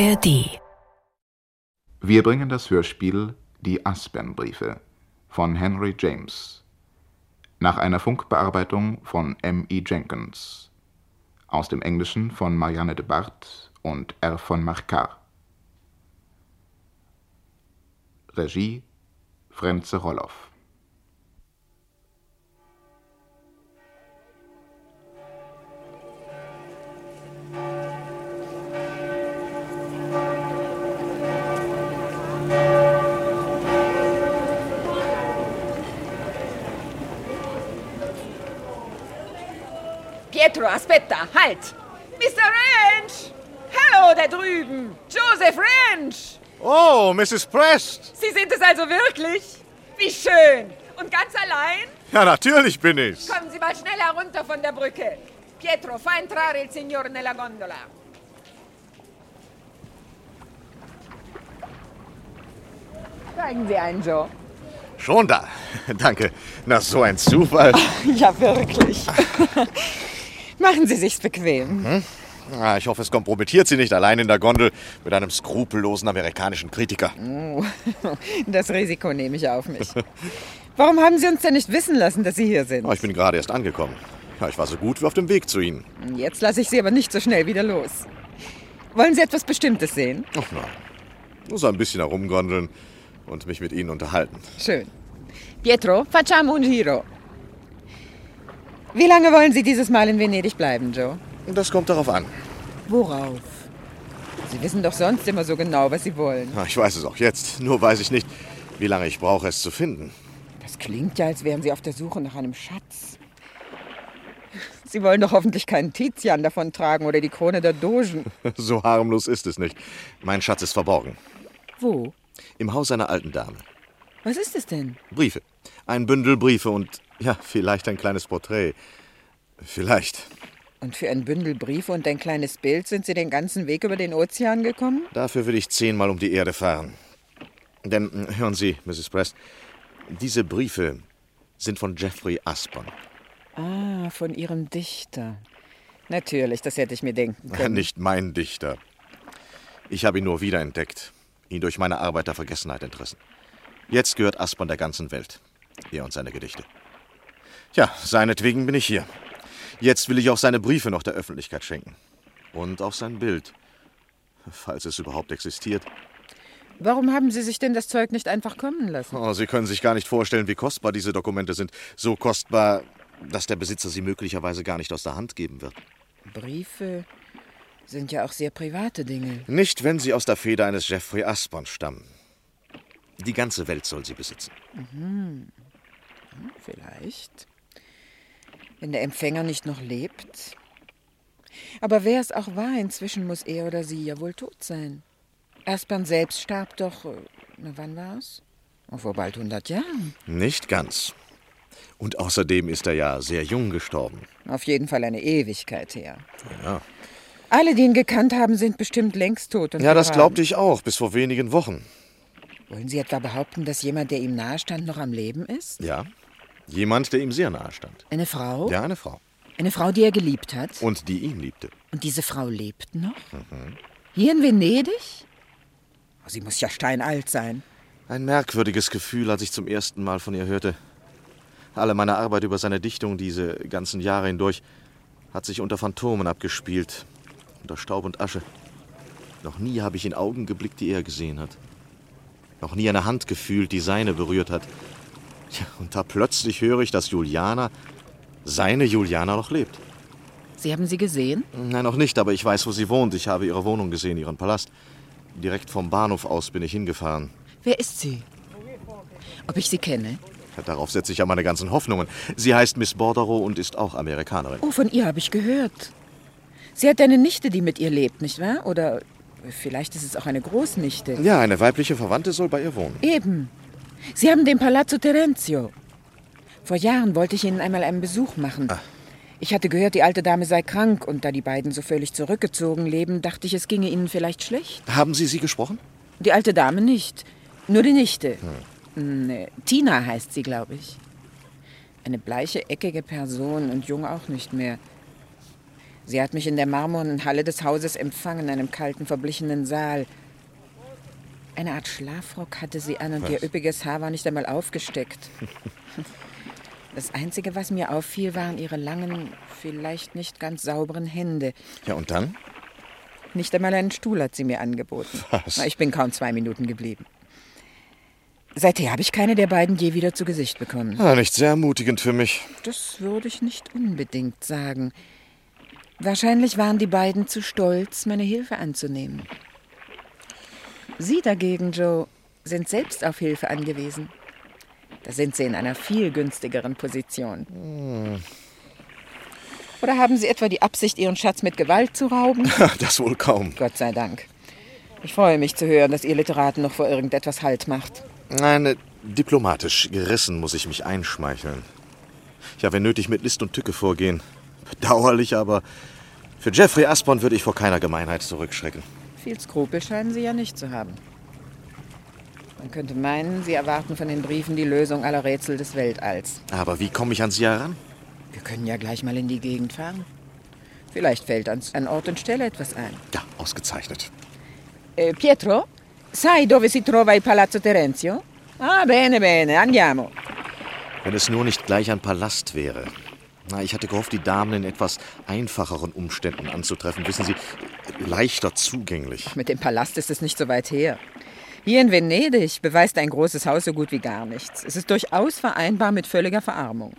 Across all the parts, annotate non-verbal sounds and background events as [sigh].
ARD. Wir bringen das Hörspiel Die Aspernbriefe von Henry James nach einer Funkbearbeitung von M. E. Jenkins aus dem Englischen von Marianne de Bart und R. von Marcar. Regie Frenze Rolloff. Pietro, aspetta, halt! Mr. Ranch! Hallo, da drüben! Joseph Ranch! Oh, Mrs. Prest! Sie sind es also wirklich? Wie schön! Und ganz allein? Ja, natürlich bin ich's. Kommen Sie mal schnell herunter von der Brücke. Pietro, fa entrare il signore nella gondola. Zeigen Sie einen, Joe. Schon da. [laughs] Danke. Na, so ein Zufall. [laughs] Ja, wirklich. [laughs] Machen Sie sich's bequem. Ah, ich hoffe, es kompromittiert Sie nicht allein in der Gondel mit einem skrupellosen amerikanischen Kritiker. [laughs] Das Risiko nehme ich auf mich. Warum haben Sie uns denn nicht wissen lassen, dass Sie hier sind? Ah, ich bin gerade erst angekommen. Ja, ich war so gut wie auf dem Weg zu Ihnen. Jetzt lasse ich Sie aber nicht so schnell wieder los. Wollen Sie etwas Bestimmtes sehen? Ach nein. Nur so ein bisschen herumgondeln und mich mit Ihnen unterhalten. Schön. Pietro, facciamo un giro. Wie lange wollen Sie dieses Mal in Venedig bleiben, Joe? Das kommt darauf an. Worauf? Sie wissen doch sonst immer so genau, was Sie wollen. Ah, Ich weiß es auch jetzt. Nur weiß ich nicht, wie lange ich brauche, es zu finden. Das klingt ja, als wären Sie auf der Suche nach einem Schatz. Sie wollen doch hoffentlich keinen Tizian davon tragen oder die Krone der Dogen. [laughs] So harmlos ist es nicht. Mein Schatz ist verborgen. Wo? Im Haus einer alten Dame. Was ist es denn? Briefe. Ein Bündel Briefe und, ja, vielleicht ein kleines Porträt. Vielleicht. Und für ein Bündel Briefe und ein kleines Bild sind Sie den ganzen Weg über den Ozean gekommen? Dafür will ich zehnmal um die Erde fahren. Denn, hören Sie, Mrs. Prest, diese Briefe sind von Jeffrey Aspern. Ah, von Ihrem Dichter. Natürlich, das hätte ich mir denken [laughs] können. Nicht mein Dichter. Ich habe ihn nur wiederentdeckt, ihn durch meine Arbeit der Vergessenheit entrissen. Jetzt gehört Aspern der ganzen Welt. Er und seine Gedichte. Ja, seinetwegen bin ich hier. Jetzt will ich auch seine Briefe noch der Öffentlichkeit schenken. Und auch sein Bild. Falls es überhaupt existiert. Warum haben Sie sich denn das Zeug nicht einfach kommen lassen? Oh, Sie können sich gar nicht vorstellen, wie kostbar diese Dokumente sind. So kostbar, dass der Besitzer sie möglicherweise gar nicht aus der Hand geben wird. Briefe sind ja auch sehr private Dinge. Nicht, wenn sie aus der Feder eines Jeffrey Aspern stammen. Die ganze Welt soll sie besitzen. Vielleicht. Wenn der Empfänger nicht noch lebt. Aber wer es auch war, inzwischen muss er oder sie ja wohl tot sein. Aspern selbst starb doch. äh, Na, wann war's? Oh, vor bald 100 Jahren. Nicht ganz. Und außerdem ist er ja sehr jung gestorben. Auf jeden Fall eine Ewigkeit her. Ja, Alle, die ihn gekannt haben, sind bestimmt längst tot. Und ja das glaubte ich auch, bis vor wenigen Wochen. Wollen Sie etwa behaupten, dass jemand, der ihm nahestand, noch am Leben ist? Ja, jemand, der ihm sehr nahe stand. Eine Frau? Ja, eine Frau. Eine Frau, die er geliebt hat? Und die ihn liebte. Und diese Frau lebt noch? Hier in Venedig? Oh, sie muss ja steinalt sein. Ein merkwürdiges Gefühl, als ich zum ersten Mal von ihr hörte. Alle meine Arbeit über seine Dichtung diese ganzen Jahre hindurch hat sich unter Phantomen abgespielt, unter Staub und Asche. Noch nie habe ich in Augen geblickt, die er gesehen hat. Noch nie eine Hand gefühlt, die seine berührt hat. Ja, und da plötzlich höre ich, dass Juliana, seine Juliana, noch lebt. Sie haben sie gesehen? Nein, noch nicht, aber ich weiß, wo sie wohnt. Ich habe ihre Wohnung gesehen, ihren Palast. Direkt vom Bahnhof aus bin ich hingefahren. Wer ist sie? Ob ich sie kenne? Darauf setze ich ja meine ganzen Hoffnungen. Sie heißt Miss Bordereau und ist auch Amerikanerin. Oh, von ihr habe ich gehört. Sie hat eine Nichte, die mit ihr lebt, nicht wahr? Oder vielleicht ist es auch eine Großnichte. Ja, eine weibliche Verwandte soll bei ihr wohnen. Eben. Sie haben den Palazzo Terenzio. Vor Jahren wollte ich Ihnen einmal einen Besuch machen. Ich hatte gehört, die alte Dame sei krank und da die beiden so völlig zurückgezogen leben, dachte ich, es ginge Ihnen vielleicht schlecht. Haben Sie sie gesprochen? Die alte Dame nicht. Nur die Nichte. Nee, Tina heißt sie, glaube ich. Eine bleiche, eckige Person und jung auch nicht mehr. Sie hat mich in der marmornen Halle des Hauses empfangen, in einem kalten, verblichenen Saal. Eine Art Schlafrock hatte sie an und Was? ihr üppiges Haar war nicht einmal aufgesteckt. [laughs] Das Einzige, was mir auffiel, waren ihre langen, vielleicht nicht ganz sauberen Hände. Ja, und dann? Nicht einmal einen Stuhl hat sie mir angeboten. Was? Ich bin kaum zwei Minuten geblieben. Seither habe ich keine der beiden je wieder zu Gesicht bekommen. Ah, nicht sehr ermutigend für mich. Das würde ich nicht unbedingt sagen. Wahrscheinlich waren die beiden zu stolz, meine Hilfe anzunehmen. Sie dagegen, Joe, sind selbst auf Hilfe angewiesen. Da sind sie in einer viel günstigeren Position. Oder haben Sie etwa die Absicht, Ihren Schatz mit Gewalt zu rauben? [laughs] Das wohl kaum. Gott sei Dank. Ich freue mich zu hören, dass ihr Literaten noch vor irgendetwas Halt macht. Nein, diplomatisch gerissen muss ich mich einschmeicheln. Ja, wenn nötig mit List und Tücke vorgehen. Bedauerlich, aber für Jeffrey Aspon würde ich vor keiner Gemeinheit zurückschrecken. Viel Skrupel scheinen Sie ja nicht zu haben. Man könnte meinen, Sie erwarten von den Briefen die Lösung aller Rätsel des Weltalls. Aber wie komme ich an Sie heran? Wir können ja gleich mal in die Gegend fahren. Vielleicht fällt uns an Ort und Stelle etwas ein. Ja, ausgezeichnet. Eh, Pietro, sai dove si trova il Palazzo Terenzio? Ah, bene, bene, andiamo. Wenn es nur nicht gleich ein Palast wäre. Na, ich hatte gehofft, die Damen in etwas einfacheren Umständen anzutreffen. Wissen Sie, leichter zugänglich. Mit dem Palast ist es nicht so weit her. Hier in Venedig beweist ein großes Haus so gut wie gar nichts. Es ist durchaus vereinbar mit völliger Verarmung.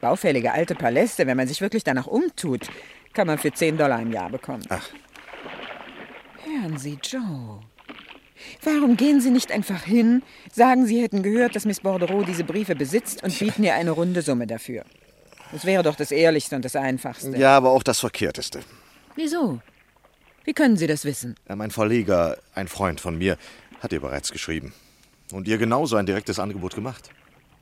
Baufällige alte Paläste, wenn man sich wirklich danach umtut, kann man für 10 Dollar im Jahr bekommen. Ach. Hören Sie, Joe. Warum gehen Sie nicht einfach hin, sagen Sie hätten gehört, dass Miss Bordereau diese Briefe besitzt und bieten ihr eine runde Summe dafür? Das wäre doch das Ehrlichste und das Einfachste. Ja, aber auch das Verkehrteste. Wieso? Wie können Sie das wissen? Ja, mein Verleger, ein Freund von mir, hat ihr bereits geschrieben. Und ihr genauso ein direktes Angebot gemacht.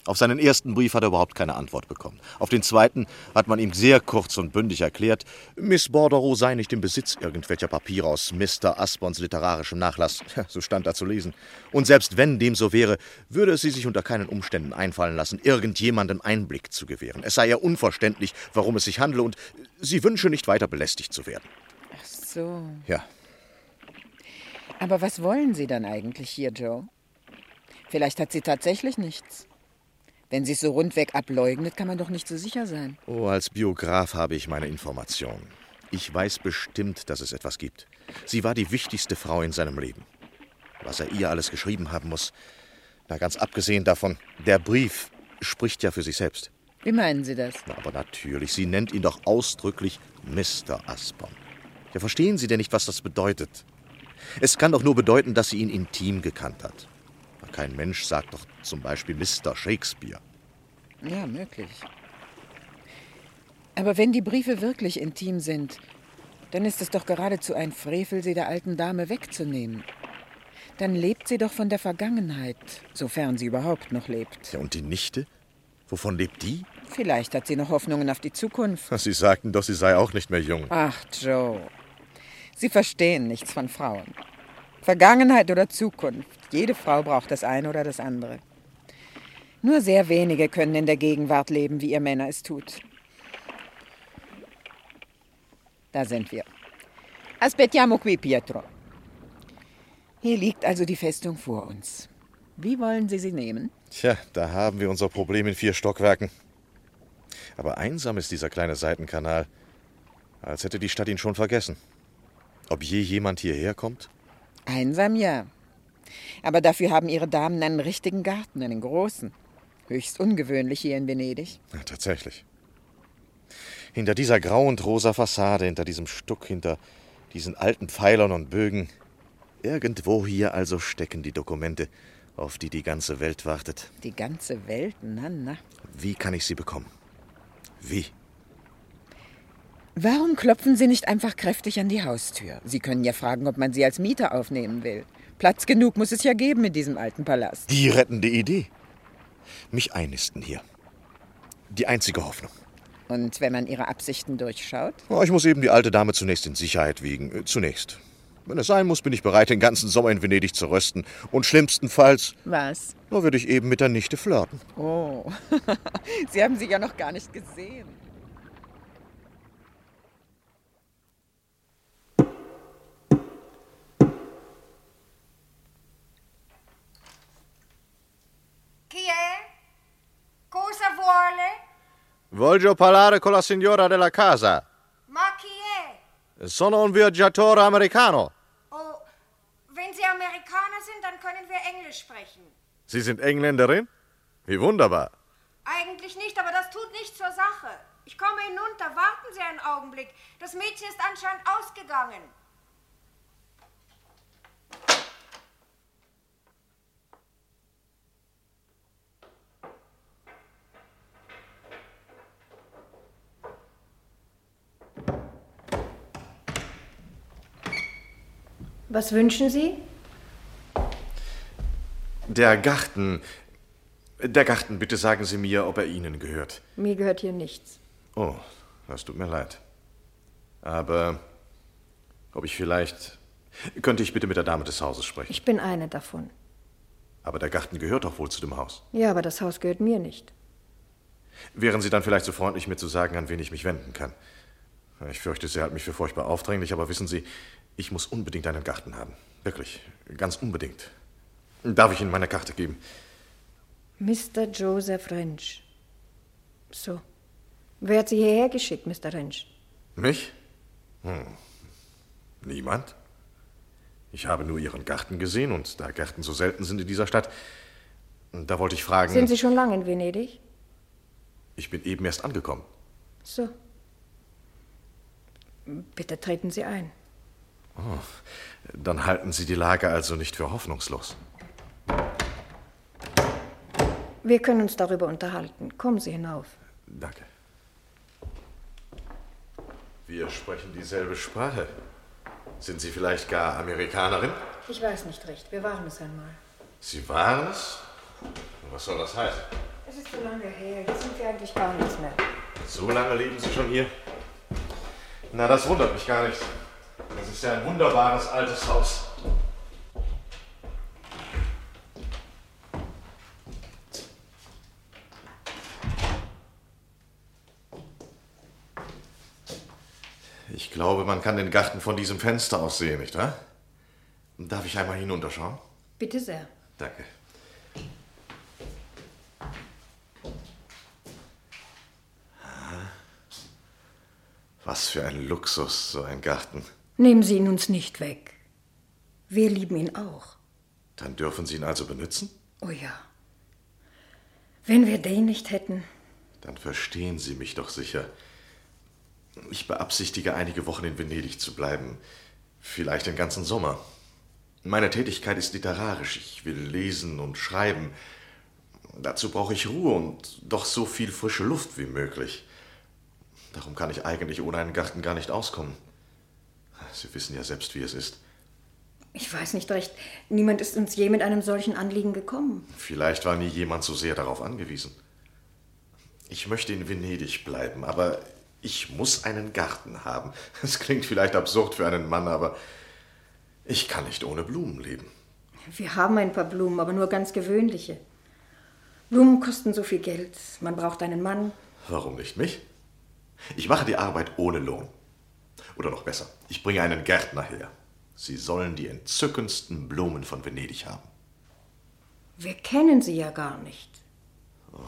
Auf seinen ersten Brief hat er überhaupt keine Antwort bekommen. Auf den zweiten hat man ihm sehr kurz und bündig erklärt, Miss Bordereau sei nicht im Besitz irgendwelcher Papiere aus Mr. Aspons literarischem Nachlass. Ja, so stand da zu lesen. Und selbst wenn dem so wäre, würde es sie sich unter keinen Umständen einfallen lassen, irgendjemandem Einblick zu gewähren. Es sei ihr unverständlich, warum es sich handle, und sie wünsche nicht weiter belästigt zu werden. Ach so. Ja, Aber was wollen Sie dann eigentlich hier, Joe? Vielleicht hat sie tatsächlich nichts. Wenn sie es so rundweg ableugnet, kann man doch nicht so sicher sein. Oh, als Biograf habe ich meine Informationen. Ich weiß bestimmt, dass es etwas gibt. Sie war die wichtigste Frau in seinem Leben. Was er ihr alles geschrieben haben muss, na ganz abgesehen davon, der Brief spricht ja für sich selbst. Wie meinen Sie das? Na, aber natürlich, sie nennt ihn doch ausdrücklich Mr. Aspon. Ja, verstehen Sie denn nicht, was das bedeutet? Es kann doch nur bedeuten, dass sie ihn intim gekannt hat. Kein Mensch sagt doch zum Beispiel Mr. Shakespeare. Ja, möglich. Aber wenn die Briefe wirklich intim sind, dann ist es doch geradezu ein Frevel, sie der alten Dame wegzunehmen. Dann lebt sie doch von der Vergangenheit, sofern sie überhaupt noch lebt. Ja, und die Nichte? Wovon lebt die? Vielleicht hat sie noch Hoffnungen auf die Zukunft. [laughs] Sie sagten doch, sie sei auch nicht mehr jung. Ach, Joe. Sie verstehen nichts von Frauen. Vergangenheit oder Zukunft. Jede Frau braucht das eine oder das andere. Nur sehr wenige können in der Gegenwart leben, wie ihr Männer es tut. Da sind wir. Aspettiamo qui, Pietro. Hier liegt also die Festung vor uns. Wie wollen Sie sie nehmen? Tja, da haben wir unser Problem in vier Stockwerken. Aber einsam ist dieser kleine Seitenkanal. Als hätte die Stadt ihn schon vergessen. Ob je jemand hierher kommt? Einsam ja. Aber dafür haben Ihre Damen einen richtigen Garten, einen großen. Höchst ungewöhnlich hier in Venedig. Ja, tatsächlich. Hinter dieser grau und rosa Fassade, hinter diesem Stuck, hinter diesen alten Pfeilern und Bögen. Irgendwo hier also stecken die Dokumente, auf die die ganze Welt wartet. Die ganze Welt, na, na. Wie kann ich sie bekommen? Wie? Warum klopfen Sie nicht einfach kräftig an die Haustür? Sie können ja fragen, ob man Sie als Mieter aufnehmen will. Platz genug muss es ja geben in diesem alten Palast. Die rettende Idee. Mich einnisten hier. Die einzige Hoffnung. Und wenn man Ihre Absichten durchschaut? Oh, Ich muss eben die alte Dame zunächst in Sicherheit wiegen. Äh, Zunächst. Wenn es sein muss, bin ich bereit, den ganzen Sommer in Venedig zu rösten. Und schlimmstenfalls, Was? nur würde ich eben mit der Nichte flirten. Oh, [laughs] Sie haben sie ja noch gar nicht gesehen. Voglio parlare con la signora della casa. Ma chi è? Sono un viaggiatore americano. Oh, wenn Sie Amerikaner sind, dann können wir Englisch sprechen. Sie sind Engländerin? Wie wunderbar. Eigentlich nicht, aber das tut nichts zur Sache. Ich komme hinunter. Warten Sie einen Augenblick. Das Mädchen ist anscheinend ausgegangen. Was wünschen Sie? Der Garten. Der Garten, bitte sagen Sie mir, ob er Ihnen gehört. Mir gehört hier nichts. Oh, das tut mir leid. Aber ob ich vielleicht. Könnte ich bitte mit der Dame des Hauses sprechen? Ich bin eine davon. Aber der Garten gehört doch wohl zu dem Haus. Ja, aber das Haus gehört mir nicht. Wären Sie dann vielleicht so freundlich, mir zu sagen, an wen ich mich wenden kann? Ich fürchte, sie hält mich für furchtbar aufdringlich, aber wissen Sie, ich muss unbedingt einen Garten haben. Wirklich, ganz unbedingt. Darf ich Ihnen meine Karte geben? Mr. Joseph Rentsch. So. Wer hat Sie hierher geschickt, Mr. Rentsch? Mich? Hm. Niemand. Ich habe nur Ihren Garten gesehen und da Gärten so selten sind in dieser Stadt, da wollte ich fragen. Sind Sie schon lange in Venedig? Ich bin eben erst angekommen. So. Bitte treten Sie ein. Oh, dann halten Sie die Lage also nicht für hoffnungslos. Wir können uns darüber unterhalten. Kommen Sie hinauf. Danke. Wir sprechen dieselbe Sprache. Sind Sie vielleicht gar Amerikanerin? Ich weiß nicht recht. Wir waren es einmal. Sie waren es? Was soll das heißen? Es ist so lange her. Jetzt sind wir eigentlich gar nichts mehr. So lange leben Sie schon hier? Na, das wundert mich gar nicht. Das ist ja ein wunderbares altes Haus. Ich glaube, man kann den Garten von diesem Fenster aus sehen, nicht wahr? Darf ich einmal hinunterschauen? Bitte sehr. Danke. Was für ein Luxus, so ein Garten. Nehmen Sie ihn uns nicht weg. Wir lieben ihn auch. Dann dürfen Sie ihn also benutzen? Oh ja. Wenn wir den nicht hätten. Dann verstehen Sie mich doch sicher. Ich beabsichtige, einige Wochen in Venedig zu bleiben. Vielleicht den ganzen Sommer. Meine Tätigkeit ist literarisch. Ich will lesen und schreiben. Dazu brauche ich Ruhe und doch so viel frische Luft wie möglich. Darum kann ich eigentlich ohne einen Garten gar nicht auskommen. Sie wissen ja selbst, wie es ist. Ich weiß nicht recht. Niemand ist uns je mit einem solchen Anliegen gekommen. Vielleicht war nie jemand so sehr darauf angewiesen. Ich möchte in Venedig bleiben, aber ich muss einen Garten haben. Es klingt vielleicht absurd für einen Mann, aber ich kann nicht ohne Blumen leben. Wir haben ein paar Blumen, aber nur ganz gewöhnliche. Blumen kosten so viel Geld. Man braucht einen Mann. Warum nicht mich? Ich mache die Arbeit ohne Lohn. Oder noch besser, ich bringe einen Gärtner her. Sie sollen die entzückendsten Blumen von Venedig haben. Wir kennen sie ja gar nicht. Oh,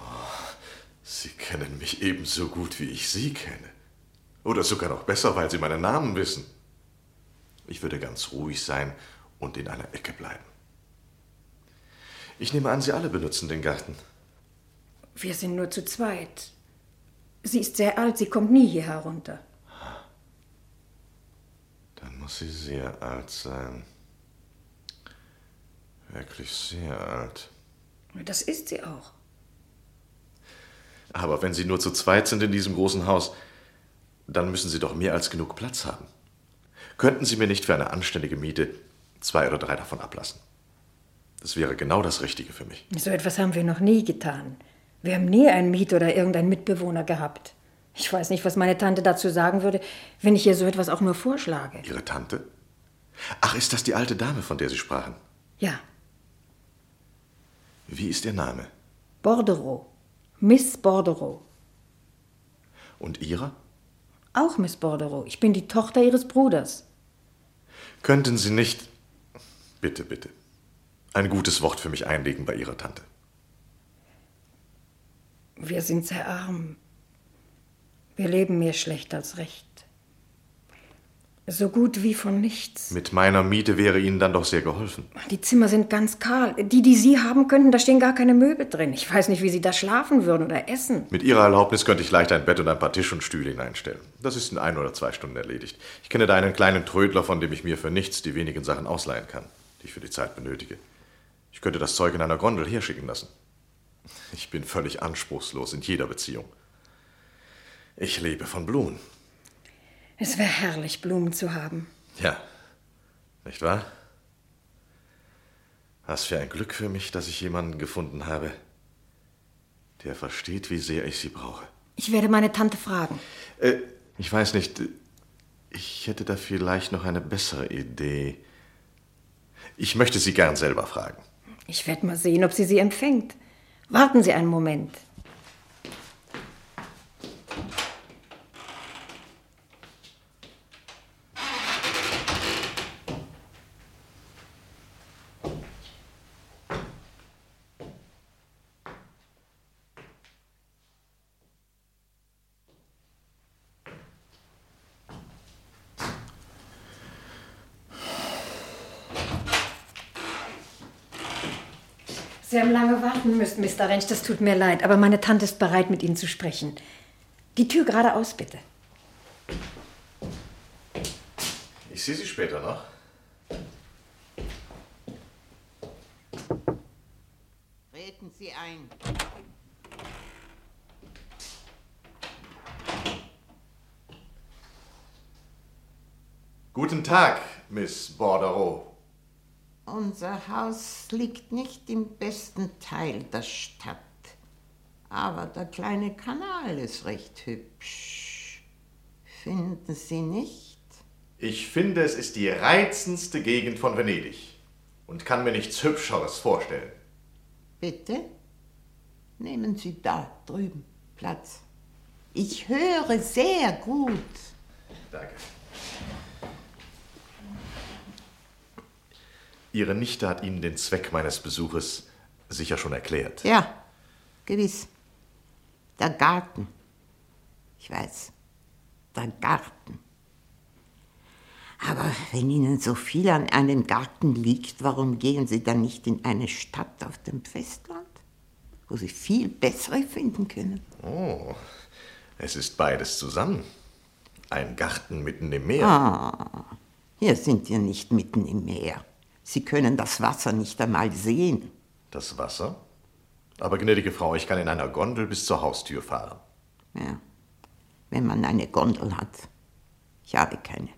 sie kennen mich ebenso gut, wie ich Sie kenne. Oder sogar noch besser, weil Sie meinen Namen wissen. Ich würde ganz ruhig sein und in einer Ecke bleiben. Ich nehme an, Sie alle benutzen den Garten. Wir sind nur zu zweit. Sie ist sehr alt, sie kommt nie hier herunter. Dann muss sie sehr alt sein. Wirklich sehr alt. Das ist sie auch. Aber wenn Sie nur zu zweit sind in diesem großen Haus, dann müssen Sie doch mehr als genug Platz haben. Könnten Sie mir nicht für eine anständige Miete zwei oder drei davon ablassen? Das wäre genau das Richtige für mich. So etwas haben wir noch nie getan. Wir haben nie einen Miet- oder irgendeinen Mitbewohner gehabt. Ich weiß nicht, was meine Tante dazu sagen würde, wenn ich ihr so etwas auch nur vorschlage. Ihre Tante? Ach, ist das die alte Dame, von der Sie sprachen? Ja. Wie ist Ihr Name? Bordereau. Miss Bordereau. Und Ihrer? Auch Miss Bordereau. Ich bin die Tochter Ihres Bruders. Könnten Sie nicht, bitte, bitte, ein gutes Wort für mich einlegen bei Ihrer Tante? Wir sind sehr arm. Wir leben mehr schlecht als recht. So gut wie von nichts. Mit meiner Miete wäre Ihnen dann doch sehr geholfen. Die Zimmer sind ganz kahl. Die, die Sie haben könnten, da stehen gar keine Möbel drin. Ich weiß nicht, wie Sie da schlafen würden oder essen. Mit Ihrer Erlaubnis könnte ich leicht ein Bett und ein paar Tisch und Stühle hineinstellen. Das ist in ein oder zwei Stunden erledigt. Ich kenne da einen kleinen Trödler, von dem ich mir für nichts die wenigen Sachen ausleihen kann, die ich für die Zeit benötige. Ich könnte das Zeug in einer Gondel herschicken lassen. Ich bin völlig anspruchslos in jeder Beziehung. Ich lebe von Blumen. Es wäre herrlich, Blumen zu haben. Ja, nicht wahr? Was für ein Glück für mich, dass ich jemanden gefunden habe, der versteht, wie sehr ich sie brauche. Ich werde meine Tante fragen. Äh, ich weiß nicht, ich hätte da vielleicht noch eine bessere Idee. Ich möchte sie gern selber fragen. Ich werde mal sehen, ob sie sie empfängt. Warten Sie einen Moment. Sie haben lange warten müssen, Mr. Rentsch. Das tut mir leid, aber meine Tante ist bereit, mit Ihnen zu sprechen. Die Tür geradeaus, bitte. Ich sehe Sie später noch. Treten Sie ein. Guten Tag, Miss Bordereau. Unser Haus liegt nicht im besten Teil der Stadt, aber der kleine Kanal ist recht hübsch. Finden Sie nicht? Ich finde, es ist die reizendste Gegend von Venedig und kann mir nichts Hübscheres vorstellen. Bitte? Nehmen Sie da drüben Platz. Ich höre sehr gut. Danke. Ihre Nichte hat Ihnen den Zweck meines Besuches sicher schon erklärt. Ja, gewiss. Der Garten. Ich weiß, der Garten. Aber wenn Ihnen so viel an einem Garten liegt, warum gehen Sie dann nicht in eine Stadt auf dem Festland, wo Sie viel bessere finden können? Oh, es ist beides zusammen. Ein Garten mitten im Meer. Ah, hier sind wir nicht mitten im Meer. Sie können das Wasser nicht einmal sehen. Das Wasser? Aber gnädige Frau, ich kann in einer Gondel bis zur Haustür fahren. Ja, wenn man eine Gondel hat. Ich habe keine.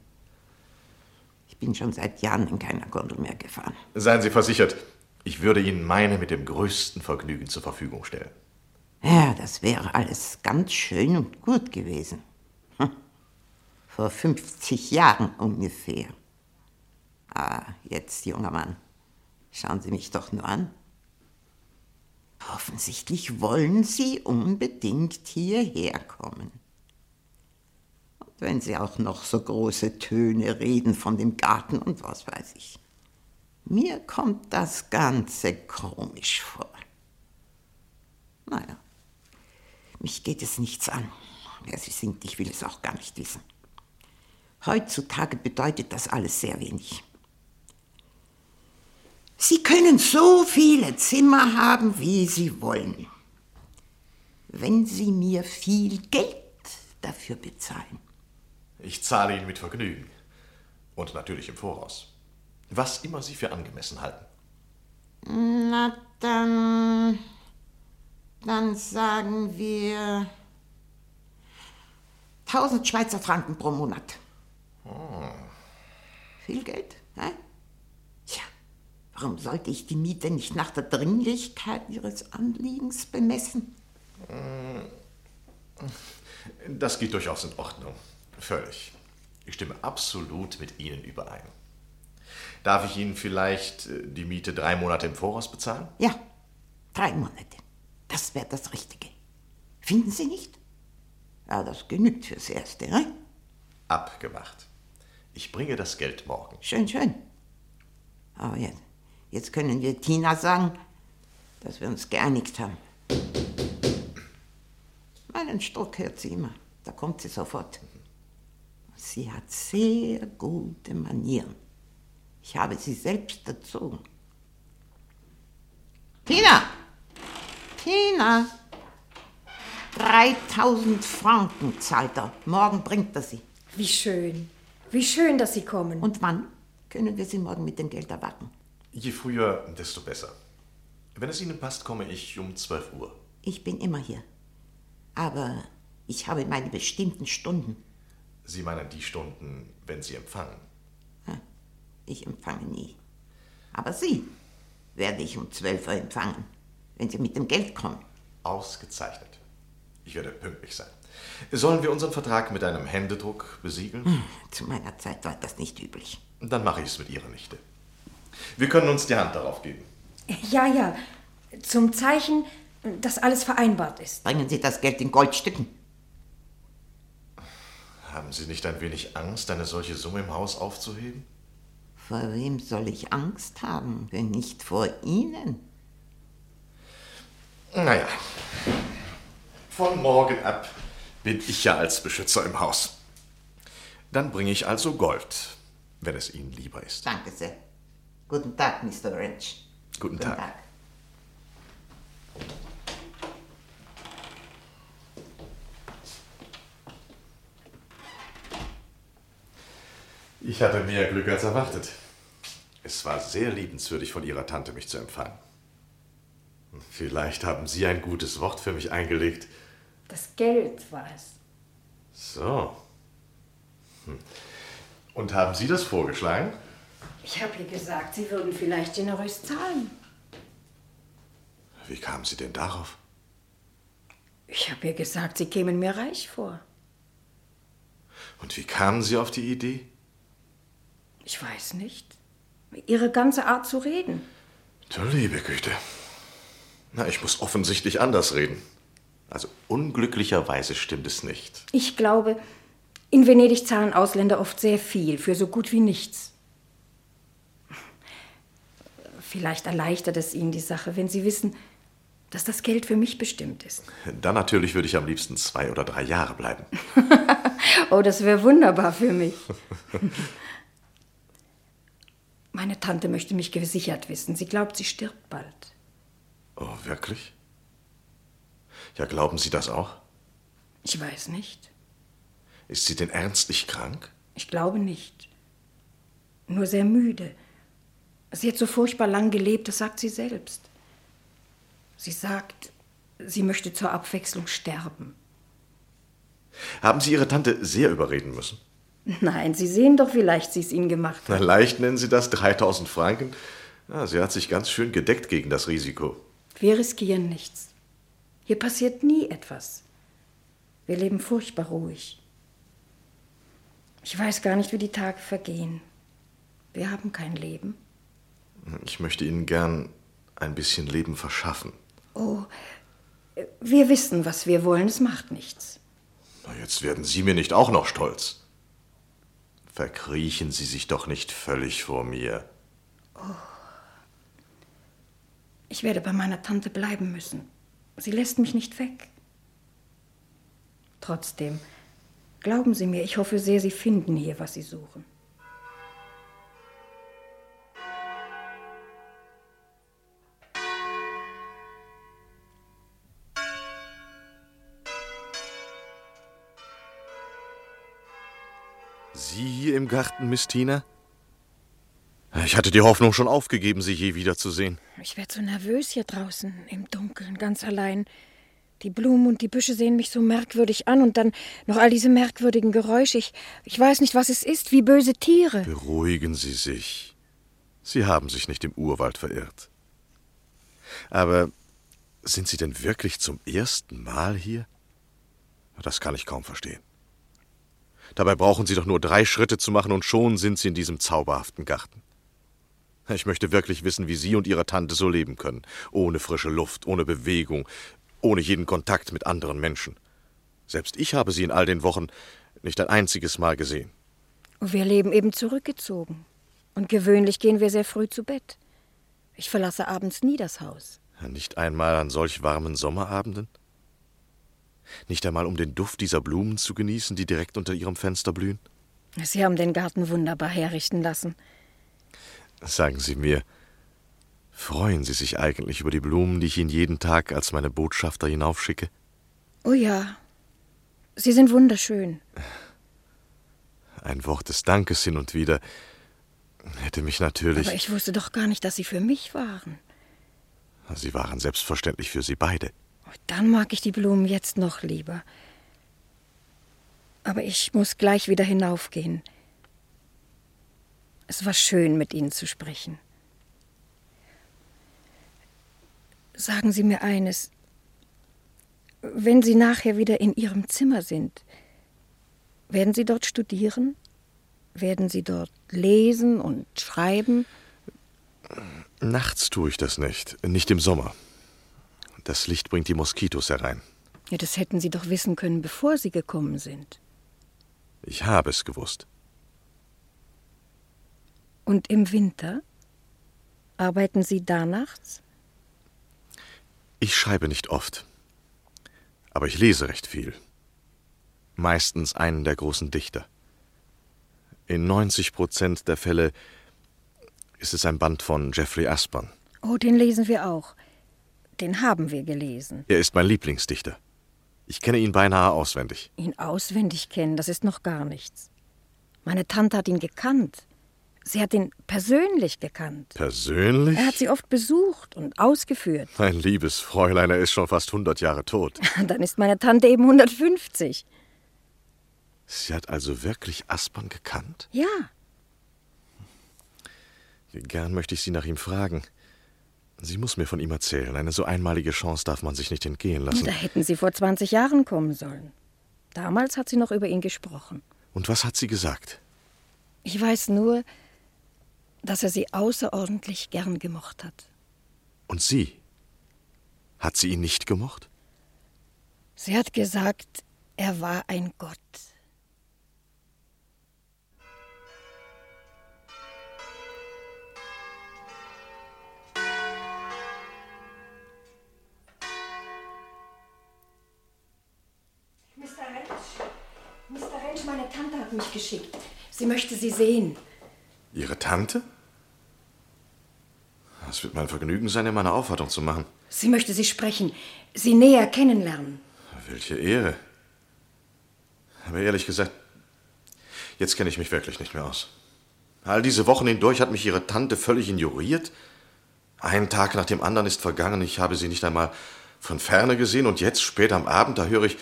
Ich bin schon seit Jahren in keiner Gondel mehr gefahren. Seien Sie versichert, ich würde Ihnen meine mit dem größten Vergnügen zur Verfügung stellen. Ja, das wäre alles ganz schön und gut gewesen. Hm. Vor 50 Jahren ungefähr. Ah, jetzt, junger Mann, schauen Sie mich doch nur an. Offensichtlich wollen Sie unbedingt hierher kommen. Und wenn Sie auch noch so große Töne reden von dem Garten und was weiß ich. Mir kommt das Ganze komisch vor. Naja, mich geht es nichts an. Wer Sie sind, ich will es auch gar nicht wissen. Heutzutage bedeutet das alles sehr wenig. Sie können so viele Zimmer haben, wie Sie wollen, wenn Sie mir viel Geld dafür bezahlen. Ich zahle Ihnen mit Vergnügen. Und natürlich im Voraus. Was immer Sie für angemessen halten. Na dann. Dann sagen wir. 1000 Schweizer Franken pro Monat. Viel Geld, ne? Warum sollte ich die Miete nicht nach der Dringlichkeit Ihres Anliegens bemessen? Das geht durchaus in Ordnung. Völlig. Ich stimme absolut mit Ihnen überein. Darf ich Ihnen vielleicht äh, die Miete drei Monate im Voraus bezahlen? Ja, drei Monate. Das wäre das Richtige. Finden Sie nicht? Ja, das genügt fürs Erste, ne? Abgemacht. Ich bringe das Geld morgen. Schön, schön. Aber jetzt, jetzt können wir Tina sagen, dass wir uns geeinigt haben. Meinen Struck hört sie immer. Da kommt sie sofort. Sie hat sehr gute Manieren. Ich habe sie selbst erzogen. Tina! Tina! 3000 Franken zahlt er. Morgen bringt er sie. Wie schön. Wie schön, dass Sie kommen. Und wann können wir Sie morgen mit dem Geld erwarten? Je früher, desto besser. Wenn es Ihnen passt, komme ich um 12 Uhr. Ich bin immer hier. Aber ich habe meine bestimmten Stunden. Sie meinen die Stunden, wenn Sie empfangen. Ich empfange nie. Aber Sie werde ich um 12 Uhr empfangen, wenn Sie mit dem Geld kommen. Ausgezeichnet. Ich werde pünktlich sein. Sollen wir unseren Vertrag mit einem Händedruck besiegeln? Hm, Zu meiner Zeit war das nicht üblich. Dann mache ich es mit Ihrer Nichte. Wir können uns die Hand darauf geben. Ja, ja. Zum Zeichen, dass alles vereinbart ist. Bringen Sie das Geld in Goldstücken. Haben Sie nicht ein wenig Angst, eine solche Summe im Haus aufzuheben? Vor wem soll ich Angst haben, wenn nicht vor Ihnen? Naja. Von morgen ab bin ich ja als Beschützer im Haus. Dann bringe ich also Gold, wenn es Ihnen lieber ist. Danke sehr. Guten Tag, Mr. Wrench. Guten Tag. Ich hatte mehr Glück als erwartet. Es war sehr liebenswürdig von Ihrer Tante, mich zu empfangen. Vielleicht haben Sie ein gutes Wort für mich eingelegt. Das Geld war es. So. Hm. Und haben Sie das vorgeschlagen? Ich habe ihr gesagt, Sie würden vielleicht generös zahlen. Wie kamen Sie denn darauf? Ich habe ihr gesagt, Sie kämen mir reich vor. Und wie kamen Sie auf die Idee? Ich weiß nicht. Ihre ganze Art zu reden. Du liebe Güte. Na, ich muss offensichtlich anders reden. Also unglücklicherweise stimmt es nicht. Ich glaube, in Venedig zahlen Ausländer oft sehr viel für so gut wie nichts. Vielleicht erleichtert es Ihnen die Sache, wenn Sie wissen, dass das Geld für mich bestimmt ist. Dann natürlich würde ich am liebsten zwei oder drei Jahre bleiben. [laughs] Oh, das wäre wunderbar für mich. [laughs] Meine Tante möchte mich gesichert wissen. Sie glaubt, sie stirbt bald. Oh, wirklich? Ja, glauben Sie das auch? Ich weiß nicht. Ist sie denn ernstlich krank? Ich glaube nicht. Nur sehr müde. Sie hat so furchtbar lang gelebt, das sagt sie selbst. Sie sagt, sie möchte zur Abwechslung sterben. Haben Sie Ihre Tante sehr überreden müssen? Nein, Sie sehen doch, wie leicht sie es Ihnen gemacht Na, hat. leicht nennen Sie das 3000 Franken. Ja, sie hat sich ganz schön gedeckt gegen das Risiko. Wir riskieren nichts. Hier passiert nie etwas. Wir leben furchtbar ruhig. Ich weiß gar nicht, wie die Tage vergehen. Wir haben kein Leben. Ich möchte Ihnen gern ein bisschen Leben verschaffen. Oh, wir wissen, was wir wollen. Es macht nichts. Na, jetzt werden Sie mir nicht auch noch stolz. Verkriechen Sie sich doch nicht völlig vor mir. Ich werde bei meiner Tante bleiben müssen. Sie lässt mich nicht weg. Trotzdem, glauben Sie mir, ich hoffe sehr, Sie finden hier, was Sie suchen. Garten, Miss Tina? Ich hatte die Hoffnung schon aufgegeben, Sie je wiederzusehen. Ich werde so nervös hier draußen, im Dunkeln, ganz allein. Die Blumen und die Büsche sehen mich so merkwürdig an und dann noch all diese merkwürdigen Geräusche. Ich, ich weiß nicht, was es ist, wie böse Tiere. Beruhigen Sie sich. Sie haben sich nicht im Urwald verirrt. Aber sind Sie denn wirklich zum ersten Mal hier? Das kann ich kaum verstehen. Dabei brauchen Sie doch nur drei Schritte zu machen und schon sind Sie in diesem zauberhaften Garten. Ich möchte wirklich wissen, wie Sie und Ihre Tante so leben können. Ohne frische Luft, ohne Bewegung, ohne jeden Kontakt mit anderen Menschen. Selbst ich habe Sie in all den Wochen nicht ein einziges Mal gesehen. Wir leben eben zurückgezogen. Und gewöhnlich gehen wir sehr früh zu Bett. Ich verlasse abends nie das Haus. Nicht einmal an solch warmen Sommerabenden? Nicht einmal um den Duft dieser Blumen zu genießen, die direkt unter Ihrem Fenster blühen? Sie haben den Garten wunderbar herrichten lassen. Sagen Sie mir, freuen Sie sich eigentlich über die Blumen, die ich Ihnen jeden Tag als meine Botschafter hinaufschicke? Oh ja, sie sind wunderschön. Ein Wort des Dankes hin und wieder hätte mich natürlich. Aber ich wusste doch gar nicht, dass sie für mich waren. Sie waren selbstverständlich für Sie beide. Dann mag ich die Blumen jetzt noch lieber. Aber ich muss gleich wieder hinaufgehen. Es war schön, mit Ihnen zu sprechen. Sagen Sie mir eines. Wenn Sie nachher wieder in Ihrem Zimmer sind, werden Sie dort studieren? Werden Sie dort lesen und schreiben? Nachts tue ich das nicht, nicht im Sommer. Das Licht bringt die Moskitos herein. Ja, das hätten Sie doch wissen können, bevor Sie gekommen sind. Ich habe es gewusst. Und im Winter? Arbeiten Sie da nachts? Ich schreibe nicht oft. Aber ich lese recht viel. Meistens einen der großen Dichter. In 90 Prozent der Fälle ist es ein Band von Jeffrey Aspern. Oh, den lesen wir auch. Den haben wir gelesen. Er ist mein Lieblingsdichter. Ich kenne ihn beinahe auswendig. Ihn auswendig kennen, das ist noch gar nichts. Meine Tante hat ihn gekannt. Sie hat ihn persönlich gekannt. Persönlich? Er hat sie oft besucht und ausgeführt. [laughs] Mein liebes Fräulein, er ist schon fast 100 Jahre tot. [laughs] Dann ist meine Tante eben 150. Sie hat also wirklich Aspern gekannt? Ja. Gern möchte ich Sie nach ihm fragen. Sie muss mir von ihm erzählen. Eine so einmalige Chance darf man sich nicht entgehen lassen. Da hätten Sie vor 20 Jahren kommen sollen. Damals hat sie noch über ihn gesprochen. Und was hat sie gesagt? Ich weiß nur, dass er sie außerordentlich gern gemocht hat. Und sie? Hat sie ihn nicht gemocht? Sie hat gesagt, er war ein Gott. Mr. Rentsch, meine Tante hat mich geschickt. Sie möchte Sie sehen. Ihre Tante? Es wird mein Vergnügen sein, ihr meine Aufwartung zu machen. Sie möchte Sie sprechen, Sie näher kennenlernen. Welche Ehre. Aber ehrlich gesagt, jetzt kenne ich mich wirklich nicht mehr aus. All diese Wochen hindurch hat mich Ihre Tante völlig ignoriert. Ein Tag nach dem anderen ist vergangen, ich habe sie nicht einmal von ferne gesehen und jetzt, spät am Abend, da höre ich,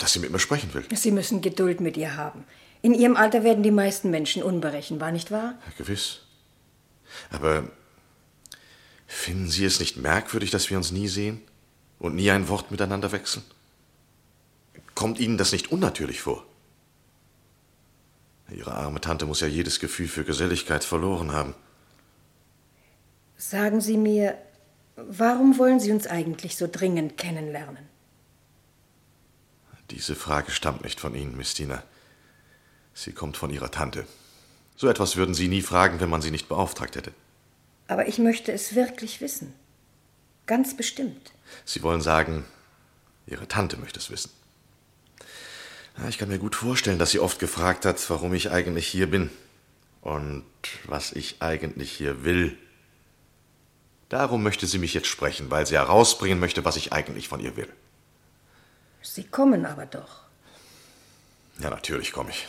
dass sie mit mir sprechen will. Sie müssen Geduld mit ihr haben. In Ihrem Alter werden die meisten Menschen unberechenbar, nicht wahr? Gewiss. Aber finden Sie es nicht merkwürdig, dass wir uns nie sehen und nie ein Wort miteinander wechseln? Kommt Ihnen das nicht unnatürlich vor? Ihre arme Tante muss ja jedes Gefühl für Geselligkeit verloren haben. Sagen Sie mir, warum wollen Sie uns eigentlich so dringend kennenlernen? Diese Frage stammt nicht von Ihnen, Miss Tina. Sie kommt von Ihrer Tante. So etwas würden Sie nie fragen, wenn man Sie nicht beauftragt hätte. Aber ich möchte es wirklich wissen. Ganz bestimmt. Sie wollen sagen, Ihre Tante möchte es wissen. Ich kann mir gut vorstellen, dass sie oft gefragt hat, warum ich eigentlich hier bin und was ich eigentlich hier will. Darum möchte sie mich jetzt sprechen, weil sie herausbringen möchte, was ich eigentlich von ihr will. Sie kommen aber doch. Ja, natürlich komme ich.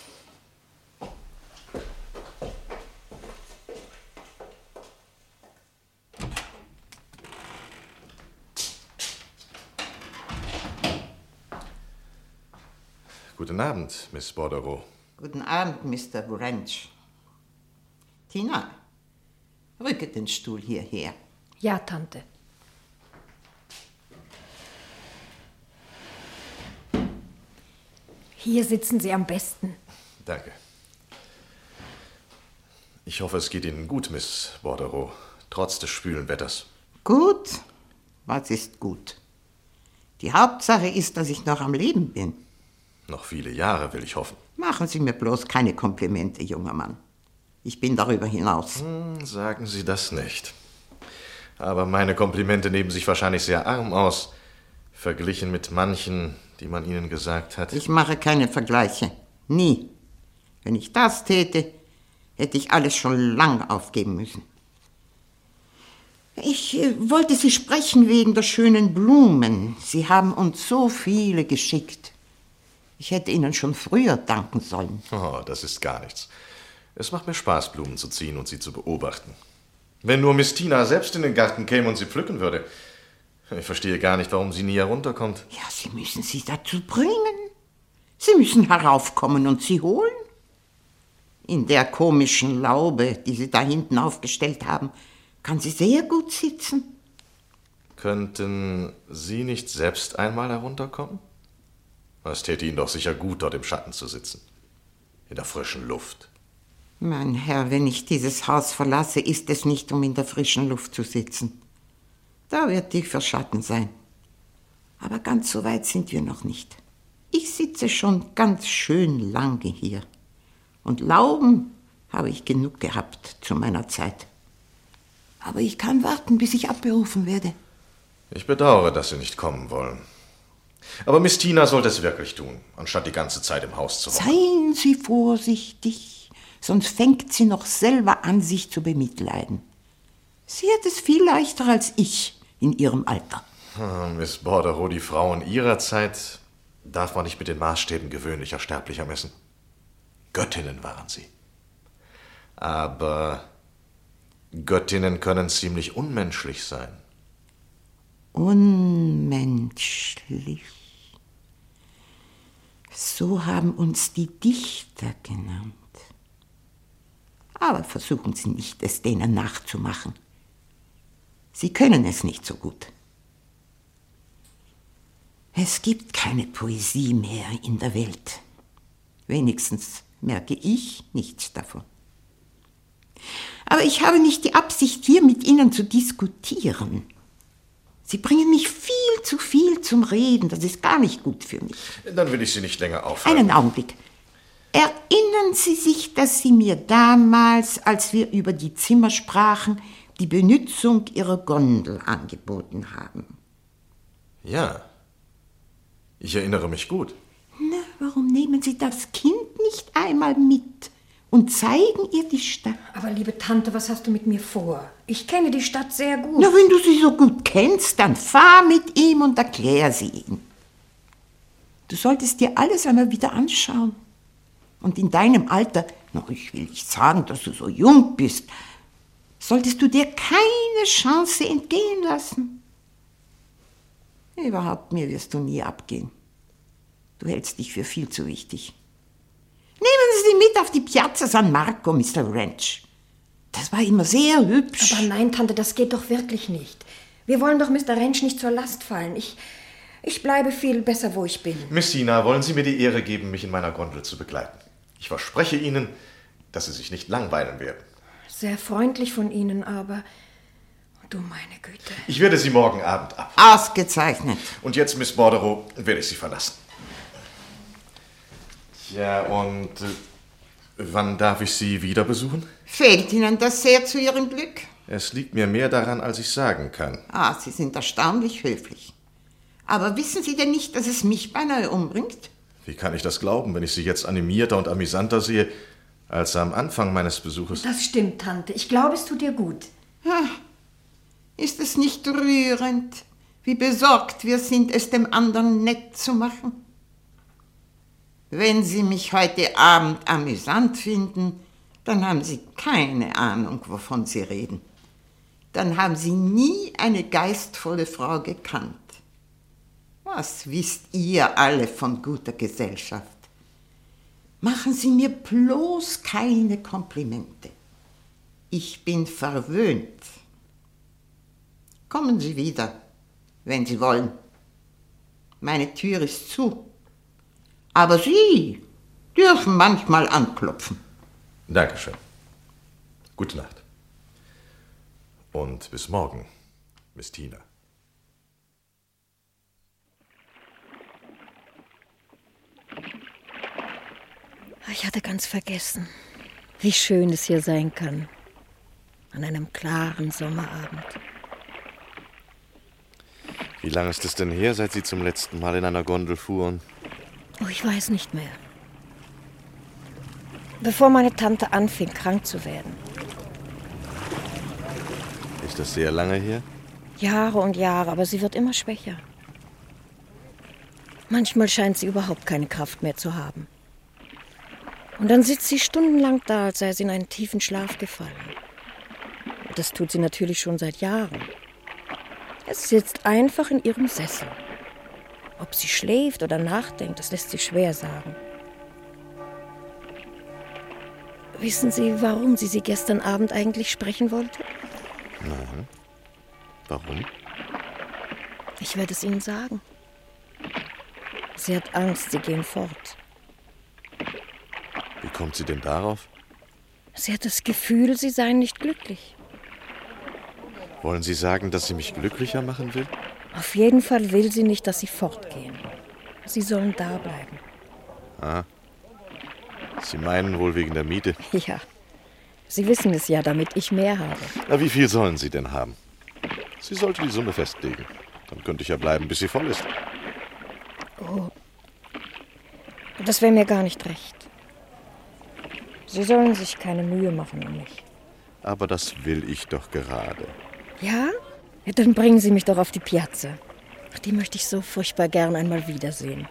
Guten Abend, Miss Bordereau. Guten Abend, Mr. Wrench. Tina, rücke den Stuhl hierher. Ja, Tante. Hier sitzen Sie am besten. Danke. Ich hoffe, es geht Ihnen gut, Miss Bordereau, trotz des schwülen Wetters. Gut? Was ist gut? Die Hauptsache ist, dass ich noch am Leben bin. Noch viele Jahre, will ich hoffen. Machen Sie mir bloß keine Komplimente, junger Mann. Ich bin darüber hinaus. Hm, sagen Sie das nicht. Aber meine Komplimente nehmen sich wahrscheinlich sehr arm aus, verglichen mit manchen, die man Ihnen gesagt hat. Ich mache keine Vergleiche. Nie. Wenn ich das täte, hätte ich alles schon lang aufgeben müssen. Ich äh, wollte Sie sprechen wegen der schönen Blumen. Sie haben uns so viele geschickt. Ich hätte Ihnen schon früher danken sollen. Oh, das ist gar nichts. Es macht mir Spaß, Blumen zu ziehen und sie zu beobachten. Wenn nur Miss Tina selbst in den Garten käme und sie pflücken würde. Ich verstehe gar nicht, warum sie nie herunterkommt. Ja, Sie müssen sie dazu bringen. Sie müssen heraufkommen und sie holen. In der komischen Laube, die Sie da hinten aufgestellt haben, kann sie sehr gut sitzen. Könnten Sie nicht selbst einmal herunterkommen? Es täte Ihnen doch sicher gut, dort im Schatten zu sitzen. In der frischen Luft. Mein Herr, wenn ich dieses Haus verlasse, ist es nicht, um in der frischen Luft zu sitzen. Da wird tiefer Schatten sein. Aber ganz so weit sind wir noch nicht. Ich sitze schon ganz schön lange hier. Und Lauben habe ich genug gehabt zu meiner Zeit. Aber ich kann warten, bis ich abberufen werde. Ich bedauere, dass Sie nicht kommen wollen. Aber Miss Tina sollte es wirklich tun, anstatt die ganze Zeit im Haus zu hocken. Seien Sie vorsichtig, sonst fängt sie noch selber an, sich zu bemitleiden. Sie hat es viel leichter als ich in ihrem Alter. Hm, Miss Bordereau, die Frauen ihrer Zeit darf man nicht mit den Maßstäben gewöhnlicher Sterblicher messen. Göttinnen waren sie. Aber Göttinnen können ziemlich unmenschlich sein. Unmenschlich. So haben uns die Dichter genannt. Aber versuchen Sie nicht, es denen nachzumachen. Sie können es nicht so gut. Es gibt keine Poesie mehr in der Welt. Wenigstens merke ich nichts davon. Aber ich habe nicht die Absicht, hier mit Ihnen zu diskutieren. Sie bringen mich viel zu viel zum Reden. Das ist gar nicht gut für mich. Dann will ich Sie nicht länger aufhalten. Einen Augenblick. Erinnern Sie sich, dass Sie mir damals, als wir über die Zimmer sprachen, die Benützung Ihrer Gondel angeboten haben? Ja. Ich erinnere mich gut. Na, warum nehmen Sie das Kind nicht einmal mit und zeigen ihr die Stadt? Aber liebe Tante, was hast du mit mir vor? Ich kenne die Stadt sehr gut. Na, wenn du sie so gut kennst, dann fahr mit ihm und erklär sie ihm. Du solltest dir alles einmal wieder anschauen. Und in deinem Alter, na, ich will nicht sagen, dass du so jung bist, solltest du dir keine Chance entgehen lassen. Überhaupt mir wirst du nie abgehen. Du hältst dich für viel zu wichtig. Nehmen Sie mit auf die Piazza San Marco, Mr. Ranch. Das war immer sehr hübsch. Aber nein, Tante, das geht doch wirklich nicht. Wir wollen doch Mr. Rentsch nicht zur Last fallen. Ich, ich bleibe viel besser, wo ich bin. Miss Tina, wollen Sie mir die Ehre geben, mich in meiner Gondel zu begleiten? Ich verspreche Ihnen, dass Sie sich nicht langweilen werden. Sehr freundlich von Ihnen, aber du meine Güte. Ich werde Sie morgen Abend ab. Ausgezeichnet. Und jetzt, Miss Bordereau, werde ich Sie verlassen. Ja, und äh, wann darf ich Sie wieder besuchen? Fehlt Ihnen das sehr zu Ihrem Glück? Es liegt mir mehr daran, als ich sagen kann. Ah, Sie sind erstaunlich höflich. Aber wissen Sie denn nicht, dass es mich beinahe umbringt? Wie kann ich das glauben, wenn ich Sie jetzt animierter und amüsanter sehe, als am Anfang meines Besuches? Das stimmt, Tante. Ich glaube, es tut dir gut. Ist es nicht rührend, wie besorgt wir sind, es dem anderen nett zu machen? Wenn Sie mich heute Abend amüsant finden, dann haben Sie keine Ahnung, wovon Sie reden. Dann haben Sie nie eine geistvolle Frau gekannt. Was wisst ihr alle von guter Gesellschaft? Machen Sie mir bloß keine Komplimente. Ich bin verwöhnt. Kommen Sie wieder, wenn Sie wollen. Meine Tür ist zu. Aber Sie dürfen manchmal anklopfen. Dankeschön. Gute Nacht. Und bis morgen, Miss Tina. Ich hatte ganz vergessen, wie schön es hier sein kann. An einem klaren Sommerabend. Wie lange ist es denn her, seit Sie zum letzten Mal in einer Gondel fuhren? Oh, ich weiß nicht mehr. Bevor meine Tante anfing, krank zu werden. Ist das sehr lange her? Jahre und Jahre, aber sie wird immer schwächer. Manchmal scheint sie überhaupt keine Kraft mehr zu haben. Und dann sitzt sie stundenlang da, als sei sie in einen tiefen Schlaf gefallen. Das tut sie natürlich schon seit Jahren. Es sitzt einfach in ihrem Sessel. Ob sie schläft oder nachdenkt, das lässt sich schwer sagen. Wissen Sie, warum sie sie gestern Abend eigentlich sprechen wollte? Nein. Warum? Ich werde es Ihnen sagen. Sie hat Angst, Sie gehen fort. Wie kommt sie denn darauf? Sie hat das Gefühl, Sie seien nicht glücklich. Wollen Sie sagen, dass sie mich glücklicher machen will? Auf jeden Fall will sie nicht, dass Sie fortgehen. Sie sollen da bleiben. Ah. Sie meinen wohl wegen der Miete. [laughs] Ja. Sie wissen es ja, damit ich mehr habe. Na, wie viel sollen Sie denn haben? Sie sollte die Summe festlegen. Dann könnte ich ja bleiben, bis sie voll ist. Oh. Das wäre mir gar nicht recht. Sie sollen sich keine Mühe machen um mich. Aber das will ich doch gerade. Ja? ja? Dann bringen Sie mich doch auf die Piazza. Die möchte ich so furchtbar gern einmal wiedersehen.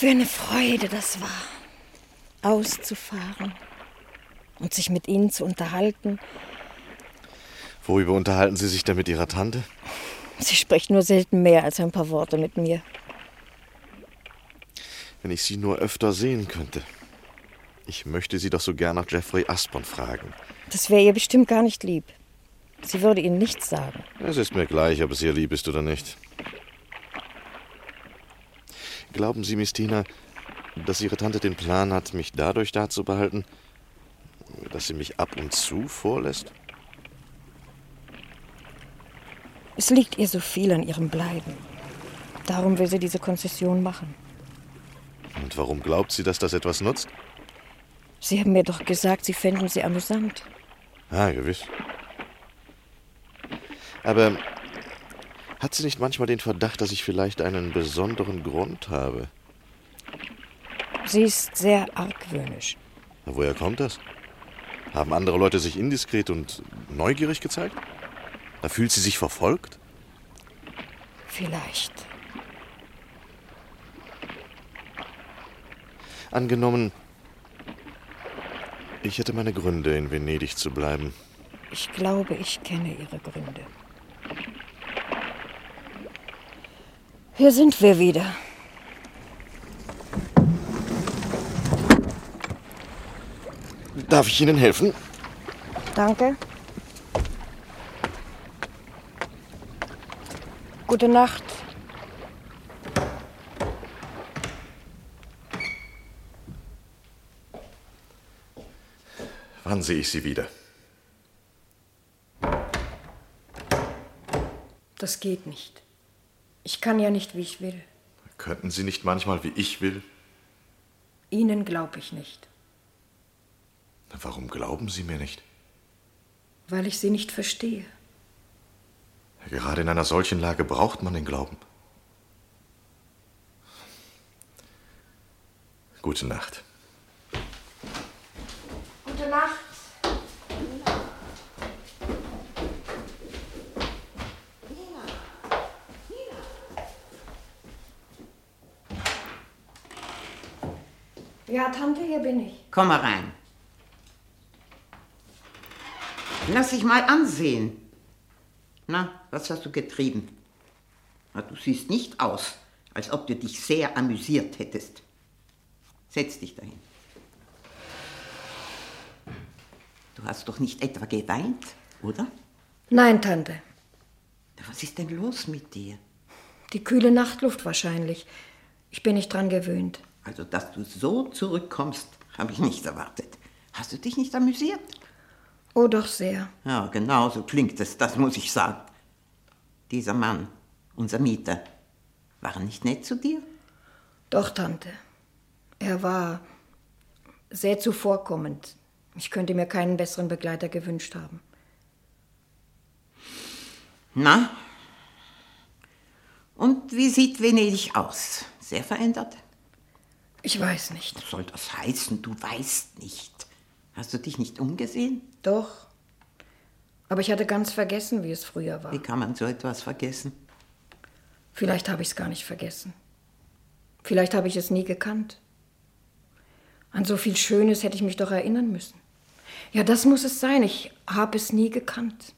Für eine Freude das war, auszufahren und sich mit Ihnen zu unterhalten. Worüber unterhalten Sie sich denn mit Ihrer Tante? Sie spricht nur selten mehr als ein paar Worte mit mir. Wenn ich Sie nur öfter sehen könnte. Ich möchte Sie doch so gern nach Jeffrey Aspern fragen. Das wäre ihr bestimmt gar nicht lieb. Sie würde Ihnen nichts sagen. Es ist mir gleich, ob es ihr lieb ist oder nicht. Glauben Sie, Miss Tina, dass Ihre Tante den Plan hat, mich dadurch da zu behalten, dass sie mich ab und zu vorlässt? Es liegt ihr so viel an ihrem Bleiben. Darum will sie diese Konzession machen. Und warum glaubt sie, dass das etwas nutzt? Sie haben mir doch gesagt, Sie fänden sie amüsant. Ah, gewiss. Aber hat sie nicht manchmal den Verdacht, dass ich vielleicht einen besonderen Grund habe? Sie ist sehr argwöhnisch. Na, woher kommt das? Haben andere Leute sich indiskret und neugierig gezeigt? Da fühlt sie sich verfolgt? Vielleicht. Angenommen, ich hätte meine Gründe, in Venedig zu bleiben. Ich glaube, ich kenne Ihre Gründe. Hier sind wir wieder. Darf ich Ihnen helfen? Danke. Gute Nacht. Wann sehe ich Sie wieder? Das geht nicht. Ich kann ja nicht, wie ich will. Könnten Sie nicht manchmal, wie ich will? Ihnen glaube ich nicht, Warum glauben Sie mir nicht? weil ich Sie nicht verstehe. Gerade in einer solchen Lage braucht man den Glauben. Gute Nacht. Gute Nacht. Ja, Tante, hier bin ich. Komm mal rein. Lass dich mal ansehen. Na, was hast du getrieben? Na, du siehst nicht aus, als ob du dich sehr amüsiert hättest. Setz dich dahin. Du hast doch nicht etwa geweint, oder? Nein, Tante. Was ist denn los mit dir? Die kühle Nachtluft wahrscheinlich. Ich bin nicht dran gewöhnt. Also, dass du so zurückkommst, habe ich nicht erwartet. Hast du dich nicht amüsiert? Oh, doch sehr. Ja, genau so klingt es, das muss ich sagen. Dieser Mann, unser Mieter, war er nicht nett zu dir? Doch, Tante. Er war sehr zuvorkommend. Ich könnte mir keinen besseren Begleiter gewünscht haben. Na? Und wie sieht Venedig aus? Sehr verändert? Ich weiß nicht. Was soll das heißen? Du weißt nicht. Hast du dich nicht umgesehen? Doch. Aber ich hatte ganz vergessen, wie es früher war. Wie kann man so etwas vergessen? Vielleicht habe ich es gar nicht vergessen. Vielleicht habe ich es nie gekannt. An so viel Schönes hätte ich mich doch erinnern müssen. Ja, das muss es sein. Ich habe es nie gekannt.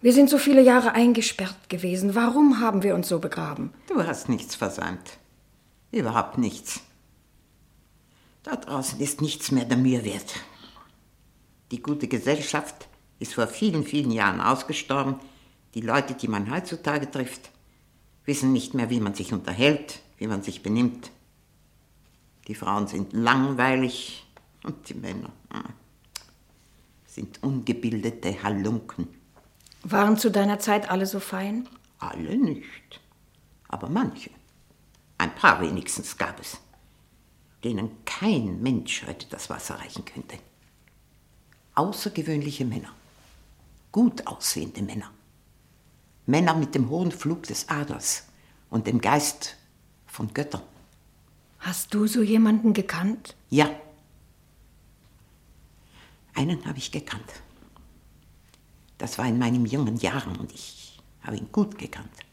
Wir sind so viele Jahre eingesperrt gewesen. Warum haben wir uns so begraben? Du hast nichts versäumt. Überhaupt nichts. Da draußen ist nichts mehr der Mühe wert. Die gute Gesellschaft ist vor vielen, vielen Jahren ausgestorben. Die Leute, die man heutzutage trifft, wissen nicht mehr, wie man sich unterhält, wie man sich benimmt. Die Frauen sind langweilig und die Männer hm, sind ungebildete Halunken. Waren zu deiner Zeit alle so fein? Alle nicht, aber manche. Ein paar wenigstens gab es, denen kein Mensch heute das Wasser reichen könnte. Außergewöhnliche Männer, gut aussehende Männer, Männer mit dem hohen Flug des Adlers und dem Geist von Göttern. Hast du so jemanden gekannt? Ja. Einen habe ich gekannt. Das war in meinen jungen Jahren und ich habe ihn gut gekannt.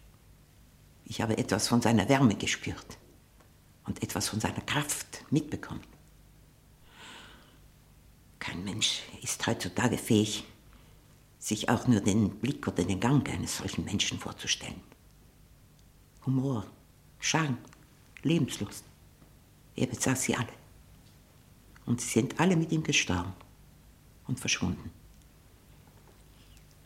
Ich habe etwas von seiner Wärme gespürt und etwas von seiner Kraft mitbekommen. Kein Mensch ist heutzutage fähig, sich auch nur den Blick oder den Gang eines solchen Menschen vorzustellen. Humor, Charme, Lebenslust. Er besaß sie alle. Und sie sind alle mit ihm gestorben und verschwunden.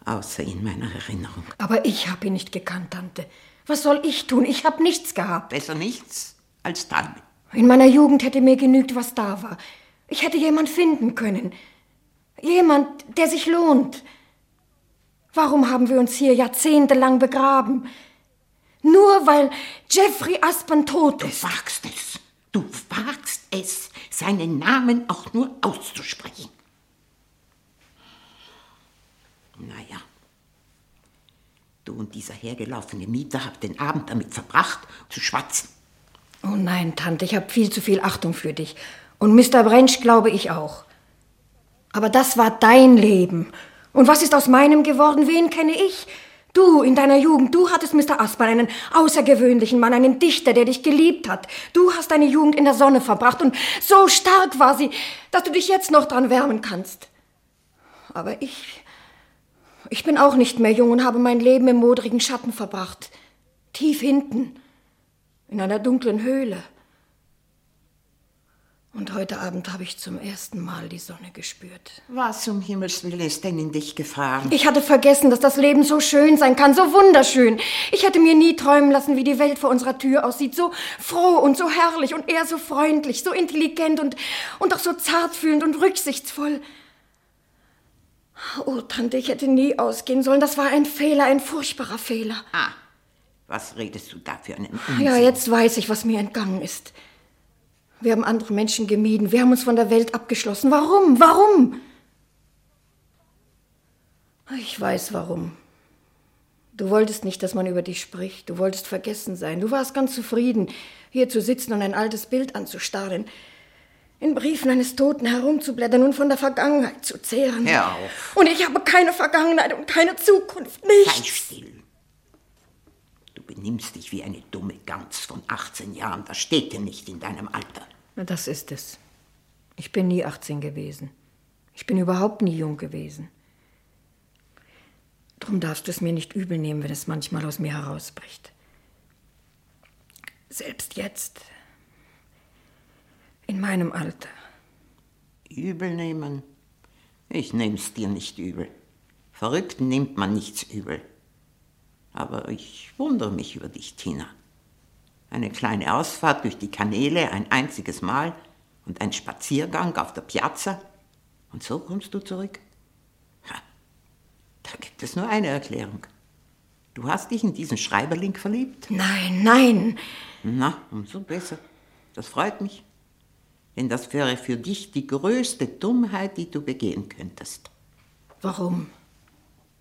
Außer in meiner Erinnerung. Aber ich habe ihn nicht gekannt, Tante. Was soll ich tun? Ich habe nichts gehabt. Besser nichts als Talme. In meiner Jugend hätte mir genügt, was da war. Ich hätte jemand finden können. Jemand, der sich lohnt. Warum haben wir uns hier jahrzehntelang begraben? Nur weil Jeffrey Aspen tot ist. Du wagst es. Du wagst es, seinen Namen auch nur auszusprechen. Naja. Du und dieser hergelaufene Mieter habt den Abend damit verbracht, zu schwatzen. Oh nein, Tante, ich habe viel zu viel Achtung für dich. Und Mr. Brench glaube ich auch. Aber das war dein Leben. Und was ist aus meinem geworden? Wen kenne ich? Du in deiner Jugend, du hattest Mr. Aspan, einen außergewöhnlichen Mann, einen Dichter, der dich geliebt hat. Du hast deine Jugend in der Sonne verbracht und so stark war sie, dass du dich jetzt noch dran wärmen kannst. Aber ich, ich bin auch nicht mehr jung und habe mein Leben im modrigen Schatten verbracht. Tief hinten, in einer dunklen Höhle. Und heute Abend habe ich zum ersten Mal die Sonne gespürt. Was um Himmels Willen ist denn in dich gefahren? Ich hatte vergessen, dass das Leben so schön sein kann, so wunderschön. Ich hätte mir nie träumen lassen, wie die Welt vor unserer Tür aussieht. So froh und so herrlich und er so freundlich, so intelligent und, und auch so zartfühlend und rücksichtsvoll. Oh, Tante, ich hätte nie ausgehen sollen. Das war ein Fehler, ein furchtbarer Fehler. Ah, was redest du da für einen Unsinn? Ja, jetzt weiß ich, was mir entgangen ist. Wir haben andere Menschen gemieden. Wir haben uns von der Welt abgeschlossen. Warum? Warum? Ich weiß warum. Du wolltest nicht, dass man über dich spricht. Du wolltest vergessen sein. Du warst ganz zufrieden, hier zu sitzen und ein altes Bild anzustarren. In Briefen eines Toten herumzublättern und von der Vergangenheit zu zehren. Hör auf. Und ich habe keine Vergangenheit und keine Zukunft. Nichts. Sei still. Du benimmst dich wie eine dumme Gans von 18 Jahren. Das steht dir nicht in deinem Alter. Na, das ist es. Ich bin nie 18 gewesen. Ich bin überhaupt nie jung gewesen. Drum darfst du es mir nicht übel nehmen, wenn es manchmal aus mir herausbricht. Selbst jetzt, in meinem Alter. Übel nehmen? Ich nehm's dir nicht übel. Verrückten nimmt man nichts übel. Aber ich wundere mich über dich, Tina. Eine kleine Ausfahrt durch die Kanäle ein einziges Mal und ein Spaziergang auf der Piazza Und so kommst du zurück? Ha, da gibt es nur eine Erklärung. Du hast dich in diesen Schreiberling verliebt? Nein, nein. Na, umso besser. Das freut mich. Denn das wäre für dich die größte Dummheit, die du begehen könntest. Warum?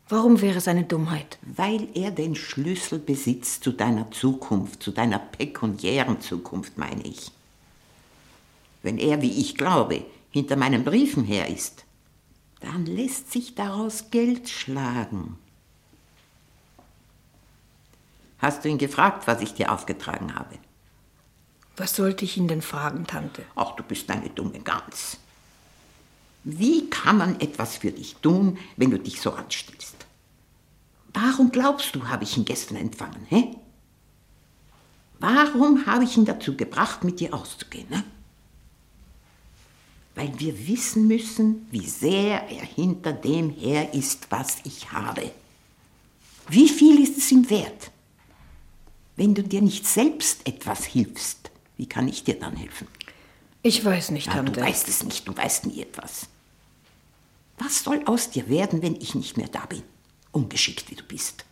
Warum wäre es eine Dummheit? Weil er den Schlüssel besitzt zu deiner Zukunft, zu deiner pekuniären Zukunft, meine ich. Wenn er, wie ich glaube, hinter meinen Briefen her ist, dann lässt sich daraus Geld schlagen. Hast du ihn gefragt, was ich dir aufgetragen habe? Was sollte ich ihn denn fragen, Tante? Ach, du bist eine dumme Gans. Wie kann man etwas für dich tun, wenn du dich so anstellst? Warum glaubst du, habe ich ihn gestern empfangen, hä? Warum habe ich ihn dazu gebracht, mit dir auszugehen, ne? Weil wir wissen müssen, wie sehr er hinter dem her ist, was ich habe. Wie viel ist es ihm wert? Wenn du dir nicht selbst etwas hilfst, wie kann ich dir dann helfen? Ich weiß nicht, Ja, Tante. du weißt es nicht, du weißt nie etwas. Was soll aus dir werden, wenn ich nicht mehr da bin? Ungeschickt wie du bist.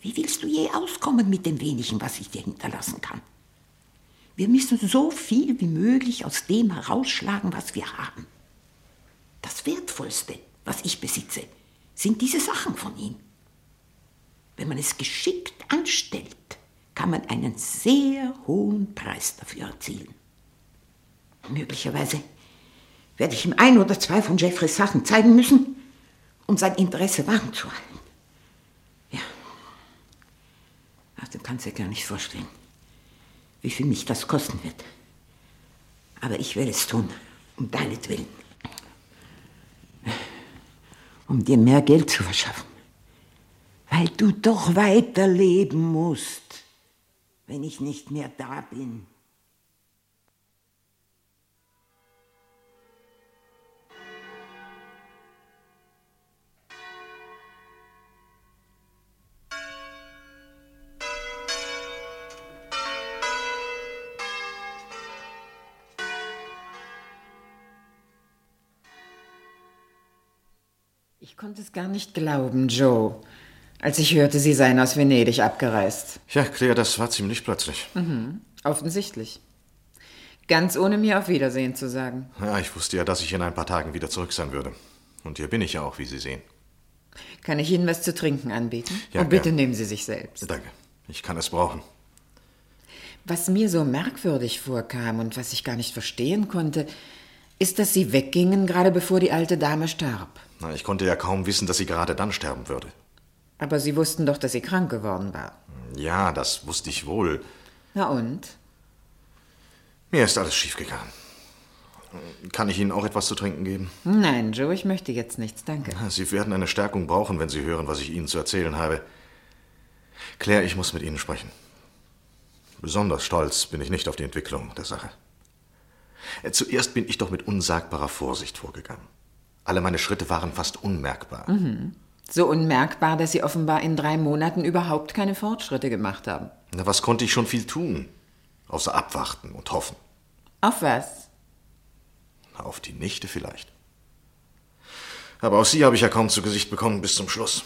Wie willst du je auskommen mit dem wenigen, was ich dir hinterlassen kann? Wir müssen so viel wie möglich aus dem herausschlagen, was wir haben. Das Wertvollste, was ich besitze, sind diese Sachen von ihm. Wenn man es geschickt anstellt, kann man einen sehr hohen Preis dafür erzielen. Möglicherweise werde ich ihm ein oder zwei von Jeffreys Sachen zeigen müssen, um sein Interesse warm zu halten. Ja. Ach, du kannst dir gar nicht vorstellen, wie viel mich das kosten wird. Aber ich werde es tun, um deinetwillen. Um dir mehr Geld zu verschaffen. Weil du doch weiterleben musst, wenn ich nicht mehr da bin. Ich konnte es gar nicht glauben, Joe, als ich hörte, Sie seien aus Venedig abgereist. Ja, Claire, das war ziemlich plötzlich. Offensichtlich. Ganz ohne mir auf Wiedersehen zu sagen. Ja, ich wusste ja, dass ich in ein paar Tagen wieder zurück sein würde. Und hier bin ich ja auch, wie Sie sehen. Kann ich Ihnen was zu trinken anbieten? Ja, oh, bitte gern. nehmen Sie sich selbst. Danke. Ich kann es brauchen. Was mir so merkwürdig vorkam und was ich gar nicht verstehen konnte, ist, dass Sie weggingen, gerade bevor die alte Dame starb. Na, ich konnte ja kaum wissen, dass sie gerade dann sterben würde. Aber Sie wussten doch, dass sie krank geworden war. Ja, das wusste ich wohl. Na und? Mir ist alles schiefgegangen. Kann ich Ihnen auch etwas zu trinken geben? Nein, Joe, ich möchte jetzt nichts, danke. Sie werden eine Stärkung brauchen, wenn Sie hören, was ich Ihnen zu erzählen habe. Claire, ich muss mit Ihnen sprechen. Besonders stolz bin ich nicht auf die Entwicklung der Sache. Äh, Zuerst bin ich doch mit unsagbarer Vorsicht vorgegangen. Alle meine Schritte waren fast unmerkbar. So unmerkbar, dass Sie offenbar in drei Monaten überhaupt keine Fortschritte gemacht haben. Na, was konnte ich schon viel tun? Außer abwarten und hoffen. Auf was? Na, Auf die Nichte vielleicht. Aber auch sie habe ich ja kaum zu Gesicht bekommen bis zum Schluss.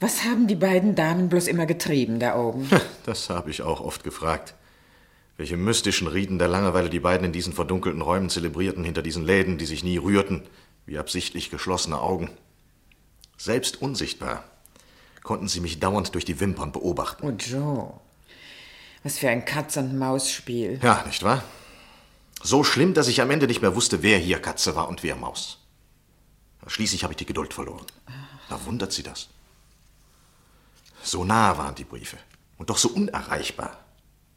Was haben die beiden Damen bloß immer getrieben da oben? [laughs] Das habe ich auch oft gefragt. Welche mystischen Rieden der Langeweile die beiden in diesen verdunkelten Räumen zelebrierten, hinter diesen Läden, die sich nie rührten, wie absichtlich geschlossene Augen. Selbst unsichtbar konnten sie mich dauernd durch die Wimpern beobachten. Oh, Joe. Was für ein Katz-und-Maus-Spiel. Ja, nicht wahr? So schlimm, dass ich am Ende nicht mehr wusste, wer hier Katze war und wer Maus. Schließlich habe ich die Geduld verloren. Da wundert sie das. So nah waren die Briefe und doch so unerreichbar.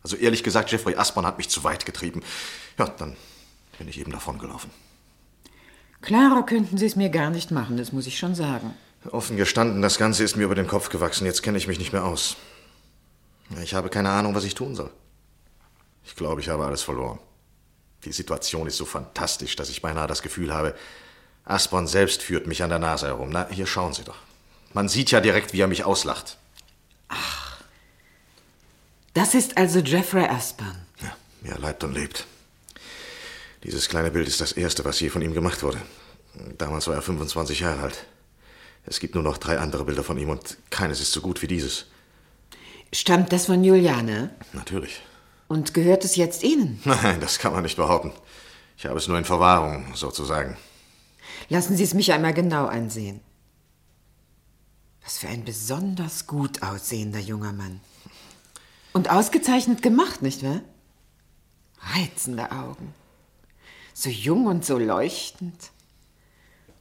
Also ehrlich gesagt, Jeffrey Aspern hat mich zu weit getrieben. Ja, dann bin ich eben davongelaufen. Klarer könnten Sie es mir gar nicht machen, das muss ich schon sagen. Offen gestanden, das Ganze ist mir über den Kopf gewachsen. Jetzt kenne ich mich nicht mehr aus. Ich habe keine Ahnung, was ich tun soll. Ich glaube, ich habe alles verloren. Die Situation ist so fantastisch, dass ich beinahe das Gefühl habe, Aspern selbst führt mich an der Nase herum. Na, hier schauen Sie doch. Man sieht ja direkt, wie er mich auslacht. Das ist also Jeffrey Aspern. Ja, wie er leibt und lebt. Dieses kleine Bild ist das erste, was je von ihm gemacht wurde. Damals war er 25 Jahre alt. Es gibt nur noch drei andere Bilder von ihm und keines ist so gut wie dieses. Stammt das von Juliane? Natürlich. Und gehört es jetzt Ihnen? [laughs] Nein, das kann man nicht behaupten. Ich habe es nur in Verwahrung, sozusagen. Lassen Sie es mich einmal genau ansehen. Was für ein besonders gut aussehender junger Mann. Und ausgezeichnet gemacht, nicht wahr? Reizende Augen. So jung und so leuchtend.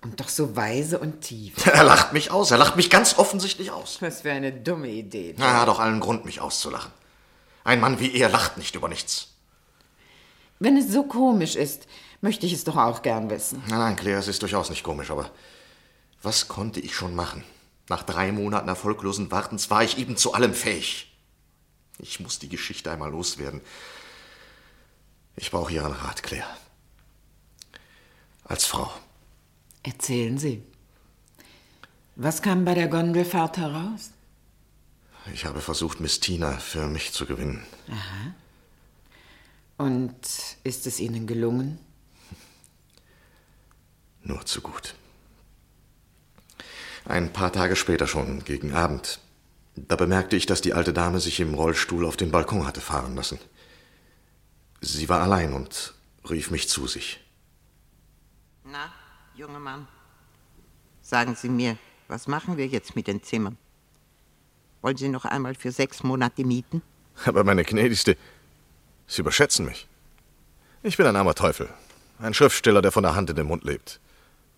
Und doch so weise und tief. [laughs] Er lacht mich aus. Er lacht mich ganz offensichtlich aus. Was für eine dumme Idee. Er hat doch allen Grund, mich auszulachen. Ein Mann wie er lacht nicht über nichts. Wenn es so komisch ist, möchte ich es doch auch gern wissen. Nein, nein, Claire, es ist durchaus nicht komisch, aber was konnte ich schon machen? Nach drei Monaten erfolglosen Wartens war ich eben zu allem fähig. Ich muss die Geschichte einmal loswerden. Ich brauche Ihren Rat, Claire. Als Frau. Erzählen Sie. Was kam bei der Gondelfahrt heraus? Ich habe versucht, Miss Tina für mich zu gewinnen. Aha. Und ist es Ihnen gelungen? [laughs] Nur zu gut. Ein paar Tage später schon, gegen Abend, da bemerkte ich, dass die alte Dame sich im Rollstuhl auf den Balkon hatte fahren lassen. Sie war allein und rief mich zu sich. Na, junger Mann, sagen Sie mir, was machen wir jetzt mit den Zimmern? Wollen Sie noch einmal für sechs Monate mieten? Aber meine gnädigste, Sie überschätzen mich. Ich bin ein armer Teufel. Ein Schriftsteller, der von der Hand in den Mund lebt.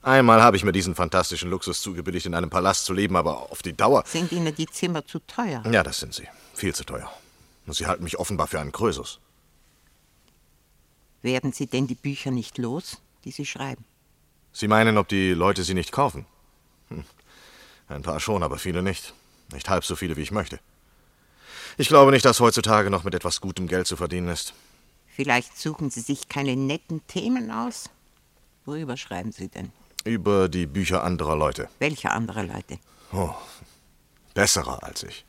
Einmal habe ich mir diesen fantastischen Luxus zugebilligt, in einem Palast zu leben, aber auf die Dauer. Sind Ihnen die Zimmer zu teuer? Ja, das sind sie. Viel zu teuer. Und Sie halten mich offenbar für einen Krösus. Werden Sie denn die Bücher nicht los, die Sie schreiben? Sie meinen, ob die Leute sie nicht kaufen? Hm. Ein paar schon, aber viele nicht. Nicht halb so viele, wie ich möchte. Ich glaube nicht, dass heutzutage noch mit etwas gutem Geld zu verdienen ist. Vielleicht suchen Sie sich keine netten Themen aus? Worüber schreiben Sie denn? Über die Bücher anderer Leute. Welche andere Leute? Oh, besserer als ich.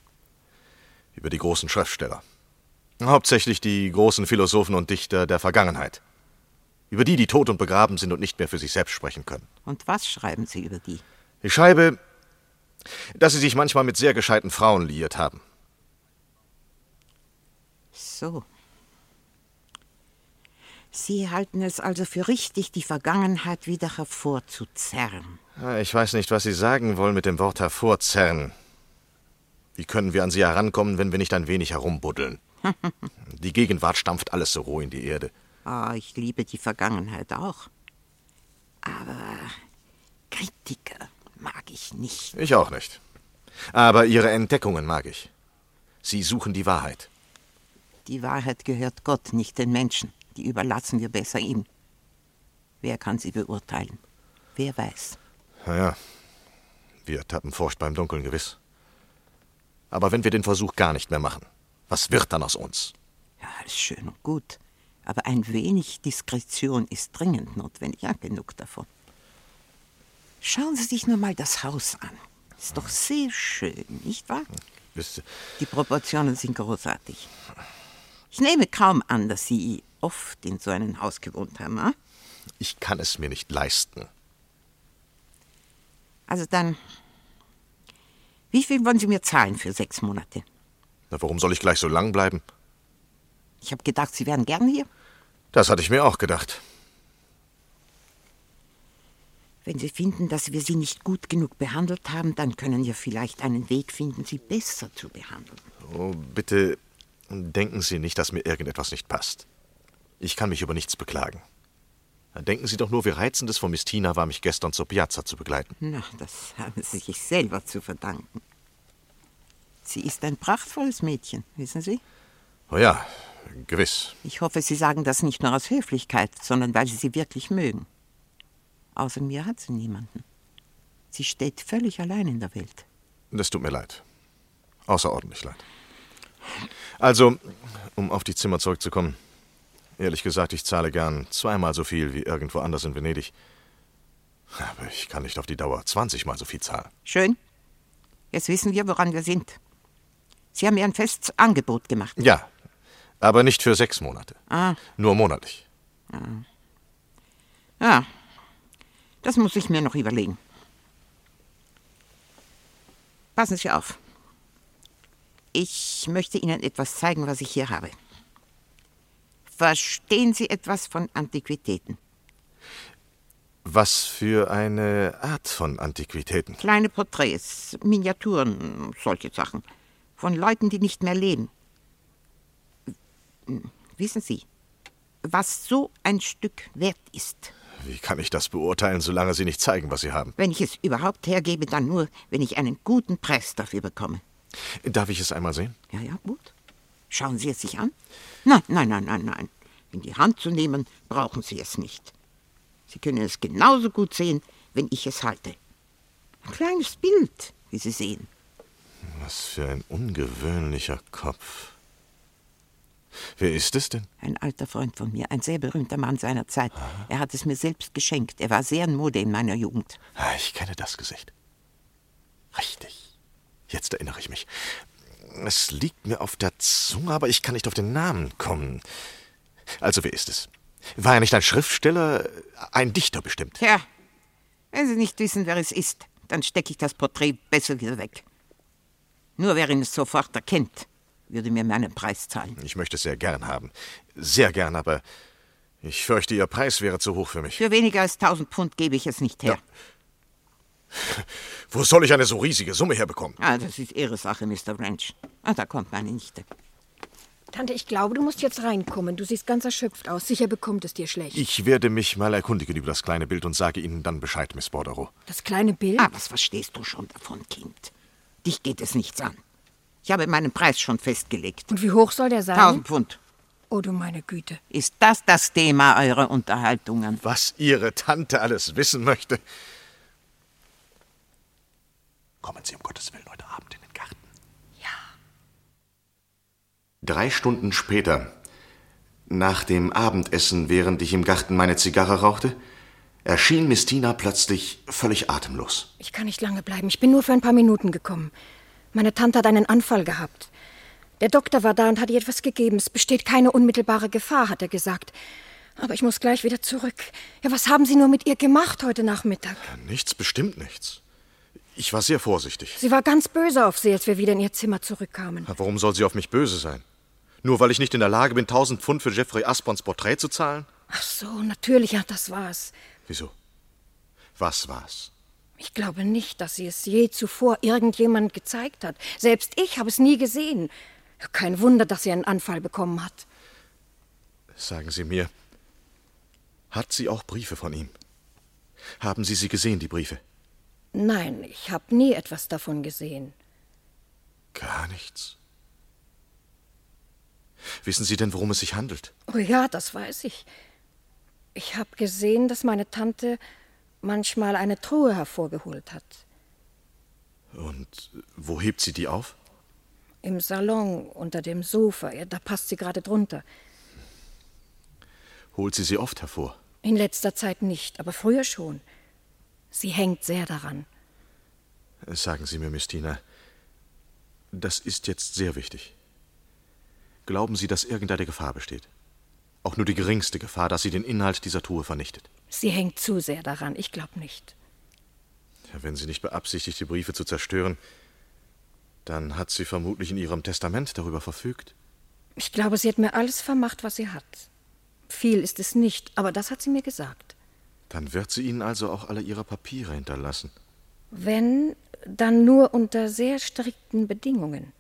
Über die großen Schriftsteller. Hauptsächlich die großen Philosophen und Dichter der Vergangenheit. Über die, die tot und begraben sind und nicht mehr für sich selbst sprechen können. Und was schreiben Sie über die? Ich schreibe, dass sie sich manchmal mit sehr gescheiten Frauen liiert haben. So. Sie halten es also für richtig, die Vergangenheit wieder hervorzuzerren. Ah, Ich weiß nicht, was Sie sagen wollen mit dem Wort hervorzerren. Wie können wir an sie herankommen, wenn wir nicht ein wenig herumbuddeln? [laughs] Die Gegenwart stampft alles so roh in die Erde. Ah, ich liebe die Vergangenheit auch. Aber Kritiker mag ich nicht. Ich auch nicht. Aber Ihre Entdeckungen mag ich. Sie suchen die Wahrheit. Die Wahrheit gehört Gott, nicht den Menschen. Die überlassen wir besser ihm. Wer kann sie beurteilen? Wer weiß? Naja, wir tappen furchtbar im Dunkeln, gewiss. Aber wenn wir den Versuch gar nicht mehr machen, was wird dann aus uns? Ja, ist schön und gut. Aber ein wenig Diskretion ist dringend notwendig. Ja, genug davon. Schauen Sie sich nur mal das Haus an. Ist doch sehr schön, nicht wahr? Die Proportionen sind großartig. Ich nehme kaum an, dass Sie oft in so einem Haus gewohnt haben. ah? ich kann es mir nicht leisten. Also dann, wie viel wollen Sie mir zahlen für sechs Monate? Na, warum soll ich gleich so lang bleiben? Ich habe gedacht, Sie wären gern hier. Das hatte ich mir auch gedacht. Wenn Sie finden, dass wir Sie nicht gut genug behandelt haben, dann können wir vielleicht einen Weg finden, Sie besser zu behandeln. Oh, bitte denken Sie nicht, dass mir irgendetwas nicht passt. Ich kann mich über nichts beklagen. Denken Sie doch nur, wie reizend es von Miss Tina war, mich gestern zur Piazza zu begleiten. Na, das haben Sie sich selber zu verdanken. Sie ist ein prachtvolles Mädchen, wissen Sie? Oh ja, gewiss. Ich hoffe, Sie sagen das nicht nur aus Höflichkeit, sondern weil Sie sie wirklich mögen. Außer mir hat sie niemanden. Sie steht völlig allein in der Welt. Das tut mir leid. Außerordentlich leid. Also, um auf die Zimmer zurückzukommen. Ehrlich gesagt, ich zahle gern zweimal so viel wie irgendwo anders in Venedig. Aber ich kann nicht auf die Dauer 20 mal so viel zahlen. Schön. Jetzt wissen wir, woran wir sind. Sie haben mir ein festes Angebot gemacht. Ja, aber nicht für sechs Monate. Ah, Nur monatlich. Ja, das muss ich mir noch überlegen. Passen Sie auf. Ich möchte Ihnen etwas zeigen, was ich hier habe. Verstehen Sie etwas von Antiquitäten? Was für eine Art von Antiquitäten? Kleine Porträts, Miniaturen, solche Sachen. Von Leuten, die nicht mehr leben. Wissen Sie, was so ein Stück wert ist? Wie kann ich das beurteilen, solange Sie nicht zeigen, was Sie haben? Wenn ich es überhaupt hergebe, dann nur, wenn ich einen guten Preis dafür bekomme. Darf ich es einmal sehen? Ja, ja, gut. Schauen Sie es sich an. Nein, nein, nein, nein, nein. In die Hand zu nehmen, brauchen Sie es nicht. Sie können es genauso gut sehen, wenn ich es halte. Ein kleines Bild, wie Sie sehen. Was für ein ungewöhnlicher Kopf. Wer ist es denn? Ein alter Freund von mir, ein sehr berühmter Mann seiner Zeit. Er hat es mir selbst geschenkt. Er war sehr in Mode in meiner Jugend. Ah, Ich kenne das Gesicht. Richtig. Jetzt erinnere ich mich. Es liegt mir auf der Zunge, aber ich kann nicht auf den Namen kommen. Also, wer ist es? War er nicht ein Schriftsteller, ein Dichter bestimmt? Tja, wenn Sie nicht wissen, wer es ist, dann stecke ich das Porträt besser wieder weg. Nur wer ihn sofort erkennt, würde mir meinen Preis zahlen. Ich möchte es sehr gern haben. Sehr gern, aber ich fürchte, Ihr Preis wäre zu hoch für mich. Für weniger als 1000 Pfund gebe ich es nicht her. Wo soll ich eine so riesige Summe herbekommen? Ah, das ist Ihre Sache, Mr. Wrench. Ah, da kommt meine Nichte. Tante, ich glaube, du musst jetzt reinkommen. Du siehst ganz erschöpft aus. Sicher bekommt es dir schlecht. Ich werde mich mal erkundigen über das kleine Bild und sage Ihnen dann Bescheid, Miss Bordereau. Das kleine Bild? Ah, was verstehst du schon davon, Kind? Dich geht es nichts an. Ich habe meinen Preis schon festgelegt. Und wie hoch soll der sein? 1000 Pfund. Oh, du meine Güte. Ist das das Thema eurer Unterhaltungen? Was Ihre Tante alles wissen möchte. Kommen Sie um Gottes Willen heute Abend in den Garten. Drei Stunden später, nach dem Abendessen, während ich im Garten meine Zigarre rauchte, erschien Miss Tina plötzlich völlig atemlos. Ich kann nicht lange bleiben. Ich bin nur für ein paar Minuten gekommen. Meine Tante hat einen Anfall gehabt. Der Doktor war da und hat ihr etwas gegeben. Es besteht keine unmittelbare Gefahr, hat er gesagt. Aber ich muss gleich wieder zurück. Ja, was haben Sie nur mit ihr gemacht heute Nachmittag? Nichts, bestimmt nichts. Ich war sehr vorsichtig. Sie war ganz böse auf Sie, als wir wieder in ihr Zimmer zurückkamen. Warum soll sie auf mich böse sein? Nur weil ich nicht in der Lage bin, 1000 Pfund für Jeffrey Aspons Porträt zu zahlen? Ach so, natürlich, ja, das war's. Wieso? Was war's? Ich glaube nicht, dass sie es je zuvor irgendjemand gezeigt hat. Selbst ich habe es nie gesehen. Kein Wunder, dass sie einen Anfall bekommen hat. Sagen Sie mir, hat sie auch Briefe von ihm? Haben Sie sie gesehen, die Briefe? Nein, ich habe nie etwas davon gesehen. Gar nichts. Wissen Sie denn, worum es sich handelt? Oh ja, das weiß ich. Ich habe gesehen, dass meine Tante manchmal eine Truhe hervorgeholt hat. Und wo hebt sie die auf? Im Salon unter dem Sofa. Ja, da passt sie gerade drunter. Holt sie sie oft hervor? In letzter Zeit nicht, aber früher schon. Sie hängt sehr daran. Sagen Sie mir, Miss Tina, das ist jetzt sehr wichtig. Glauben Sie, dass irgendeine Gefahr besteht? Auch nur die geringste Gefahr, dass sie den Inhalt dieser Truhe vernichtet? Sie hängt zu sehr daran. Ich glaube nicht. Ja, wenn sie nicht beabsichtigt, die Briefe zu zerstören, dann hat sie vermutlich in ihrem Testament darüber verfügt. Ich glaube, sie hat mir alles vermacht, was sie hat. Viel ist es nicht, aber das hat sie mir gesagt. Dann wird sie Ihnen also auch alle Ihre Papiere hinterlassen. Wenn, dann nur unter sehr strikten Bedingungen.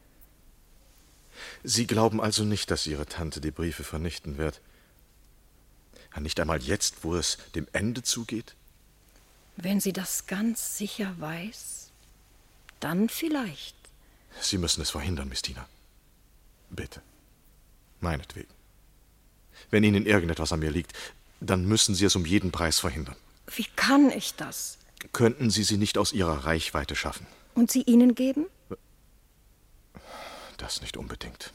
Sie glauben also nicht, dass Ihre Tante die Briefe vernichten wird? Nicht einmal jetzt, wo es dem Ende zugeht? Wenn sie das ganz sicher weiß, dann vielleicht. Sie müssen es verhindern, Miss Tina. Bitte. Meinetwegen. Wenn Ihnen irgendetwas an mir liegt, dann müssen Sie es um jeden Preis verhindern. Wie kann ich das? Könnten Sie sie nicht aus Ihrer Reichweite schaffen? Und sie Ihnen geben? Das nicht unbedingt.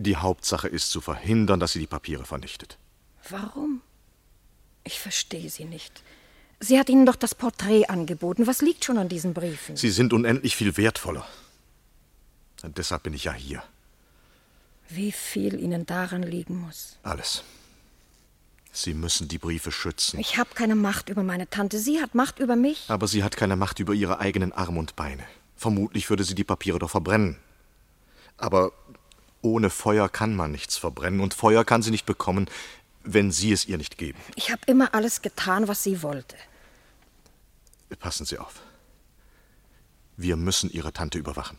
Die Hauptsache ist zu verhindern, dass sie die Papiere vernichtet. Warum? Ich verstehe sie nicht. Sie hat Ihnen doch das Porträt angeboten. Was liegt schon an diesen Briefen? Sie sind unendlich viel wertvoller. Und deshalb bin ich ja hier. Wie viel Ihnen daran liegen muss. Alles. Sie müssen die Briefe schützen. Ich habe keine Macht über meine Tante. Sie hat Macht über mich. Aber sie hat keine Macht über ihre eigenen Arme und Beine. Vermutlich würde sie die Papiere doch verbrennen. Aber ohne Feuer kann man nichts verbrennen und Feuer kann sie nicht bekommen, wenn Sie es ihr nicht geben. Ich habe immer alles getan, was sie wollte. Passen Sie auf. Wir müssen Ihre Tante überwachen.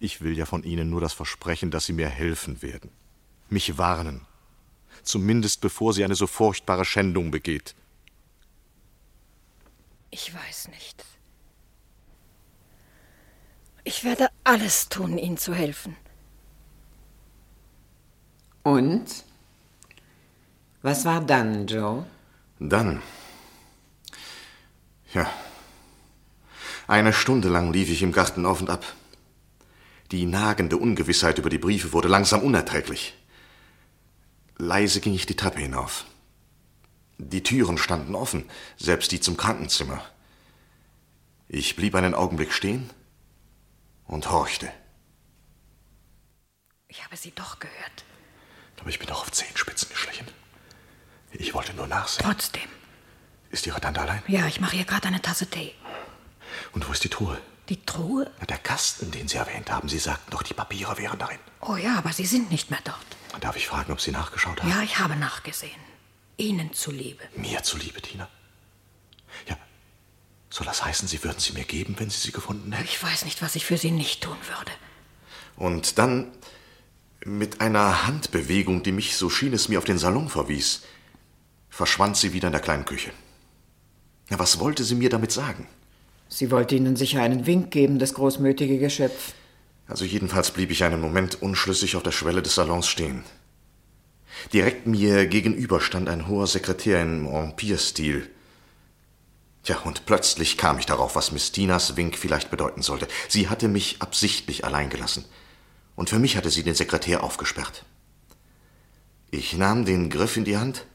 Ich will ja von Ihnen nur das Versprechen, dass Sie mir helfen werden. Mich warnen. Zumindest bevor sie eine so furchtbare Schändung begeht. Ich weiß nicht. Ich werde alles tun, Ihnen zu helfen. Und? Was war dann, Joe? Dann. Ja. Eine Stunde lang lief ich im Garten auf und ab. Die nagende Ungewissheit über die Briefe wurde langsam unerträglich. Leise ging ich die Treppe hinauf. Die Türen standen offen, selbst die zum Krankenzimmer. Ich blieb einen Augenblick stehen und horchte. Ich habe sie doch gehört. Aber ich bin doch auf Zehenspitzen geschlichen. Ich wollte nur nachsehen. Trotzdem. Ist Ihre Tante allein? Ja, ich mache ihr gerade eine Tasse Tee. Und wo ist die Truhe? Die Truhe? Der Kasten, den Sie erwähnt haben. Sie sagten doch, die Papiere wären darin. Oh ja, aber sie sind nicht mehr dort. Darf ich fragen, ob Sie nachgeschaut haben? Ja, ich habe nachgesehen. Ihnen zuliebe. Mir zuliebe, Tina? Ja. Soll das heißen, Sie würden sie mir geben, wenn Sie sie gefunden hätten? Ich weiß nicht, was ich für Sie nicht tun würde. Und dann, mit einer Handbewegung, die mich, so schien es mir, auf den Salon verwies, verschwand sie wieder in der kleinen Küche. Ja, was wollte sie mir damit sagen? Sie wollte Ihnen sicher einen Wink geben, das großmütige Geschöpf. Also jedenfalls blieb ich einen Moment unschlüssig auf der Schwelle des Salons stehen. Direkt mir gegenüber stand ein hoher Sekretär im Empire-Stil. Ja, und plötzlich kam ich darauf, was Miss Tinas Wink vielleicht bedeuten sollte. Sie hatte mich absichtlich allein gelassen. Und für mich hatte sie den Sekretär aufgesperrt. Ich nahm den Griff in die Hand.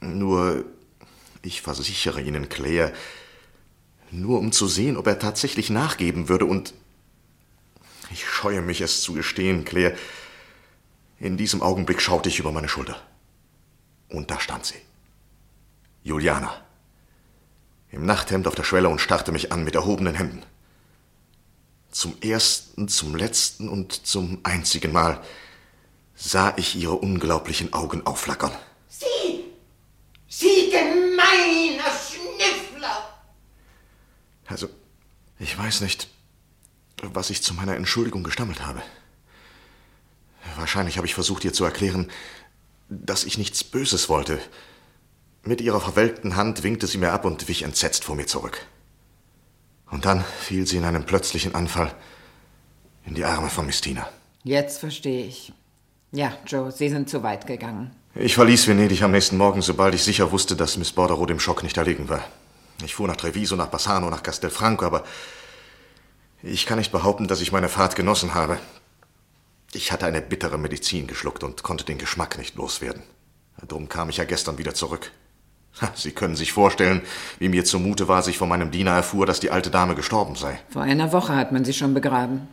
Nur, ich versichere Ihnen, Claire, nur um zu sehen, ob er tatsächlich nachgeben würde und ich scheue mich, es zu gestehen, Claire. In diesem Augenblick schaute ich über meine Schulter. Und da stand sie. Juliana. Im Nachthemd auf der Schwelle und starrte mich an mit erhobenen Händen. Zum ersten, zum letzten und zum einzigen Mal sah ich ihre unglaublichen Augen aufflackern. Sie! Sie gemeiner Schnüffler! Also, ich weiß nicht, was ich zu meiner Entschuldigung gestammelt habe. Wahrscheinlich habe ich versucht, ihr zu erklären, dass ich nichts Böses wollte. Mit ihrer verwelkten Hand winkte sie mir ab und wich entsetzt vor mir zurück. Und dann fiel sie in einem plötzlichen Anfall in die Arme von Miss Tina. Jetzt verstehe ich. Ja, Joe, Sie sind zu weit gegangen. Ich verließ Venedig am nächsten Morgen, sobald ich sicher wusste, dass Miss Bordereau dem Schock nicht erlegen war. Ich fuhr nach Treviso, nach Bassano, nach Castelfranco, aber ich kann nicht behaupten, dass ich meine Fahrt genossen habe. Ich hatte eine bittere Medizin geschluckt und konnte den Geschmack nicht loswerden. Darum kam ich ja gestern wieder zurück. Sie können sich vorstellen, wie mir zumute war, als ich von meinem Diener erfuhr, dass die alte Dame gestorben sei. Vor einer Woche hat man sie schon begraben.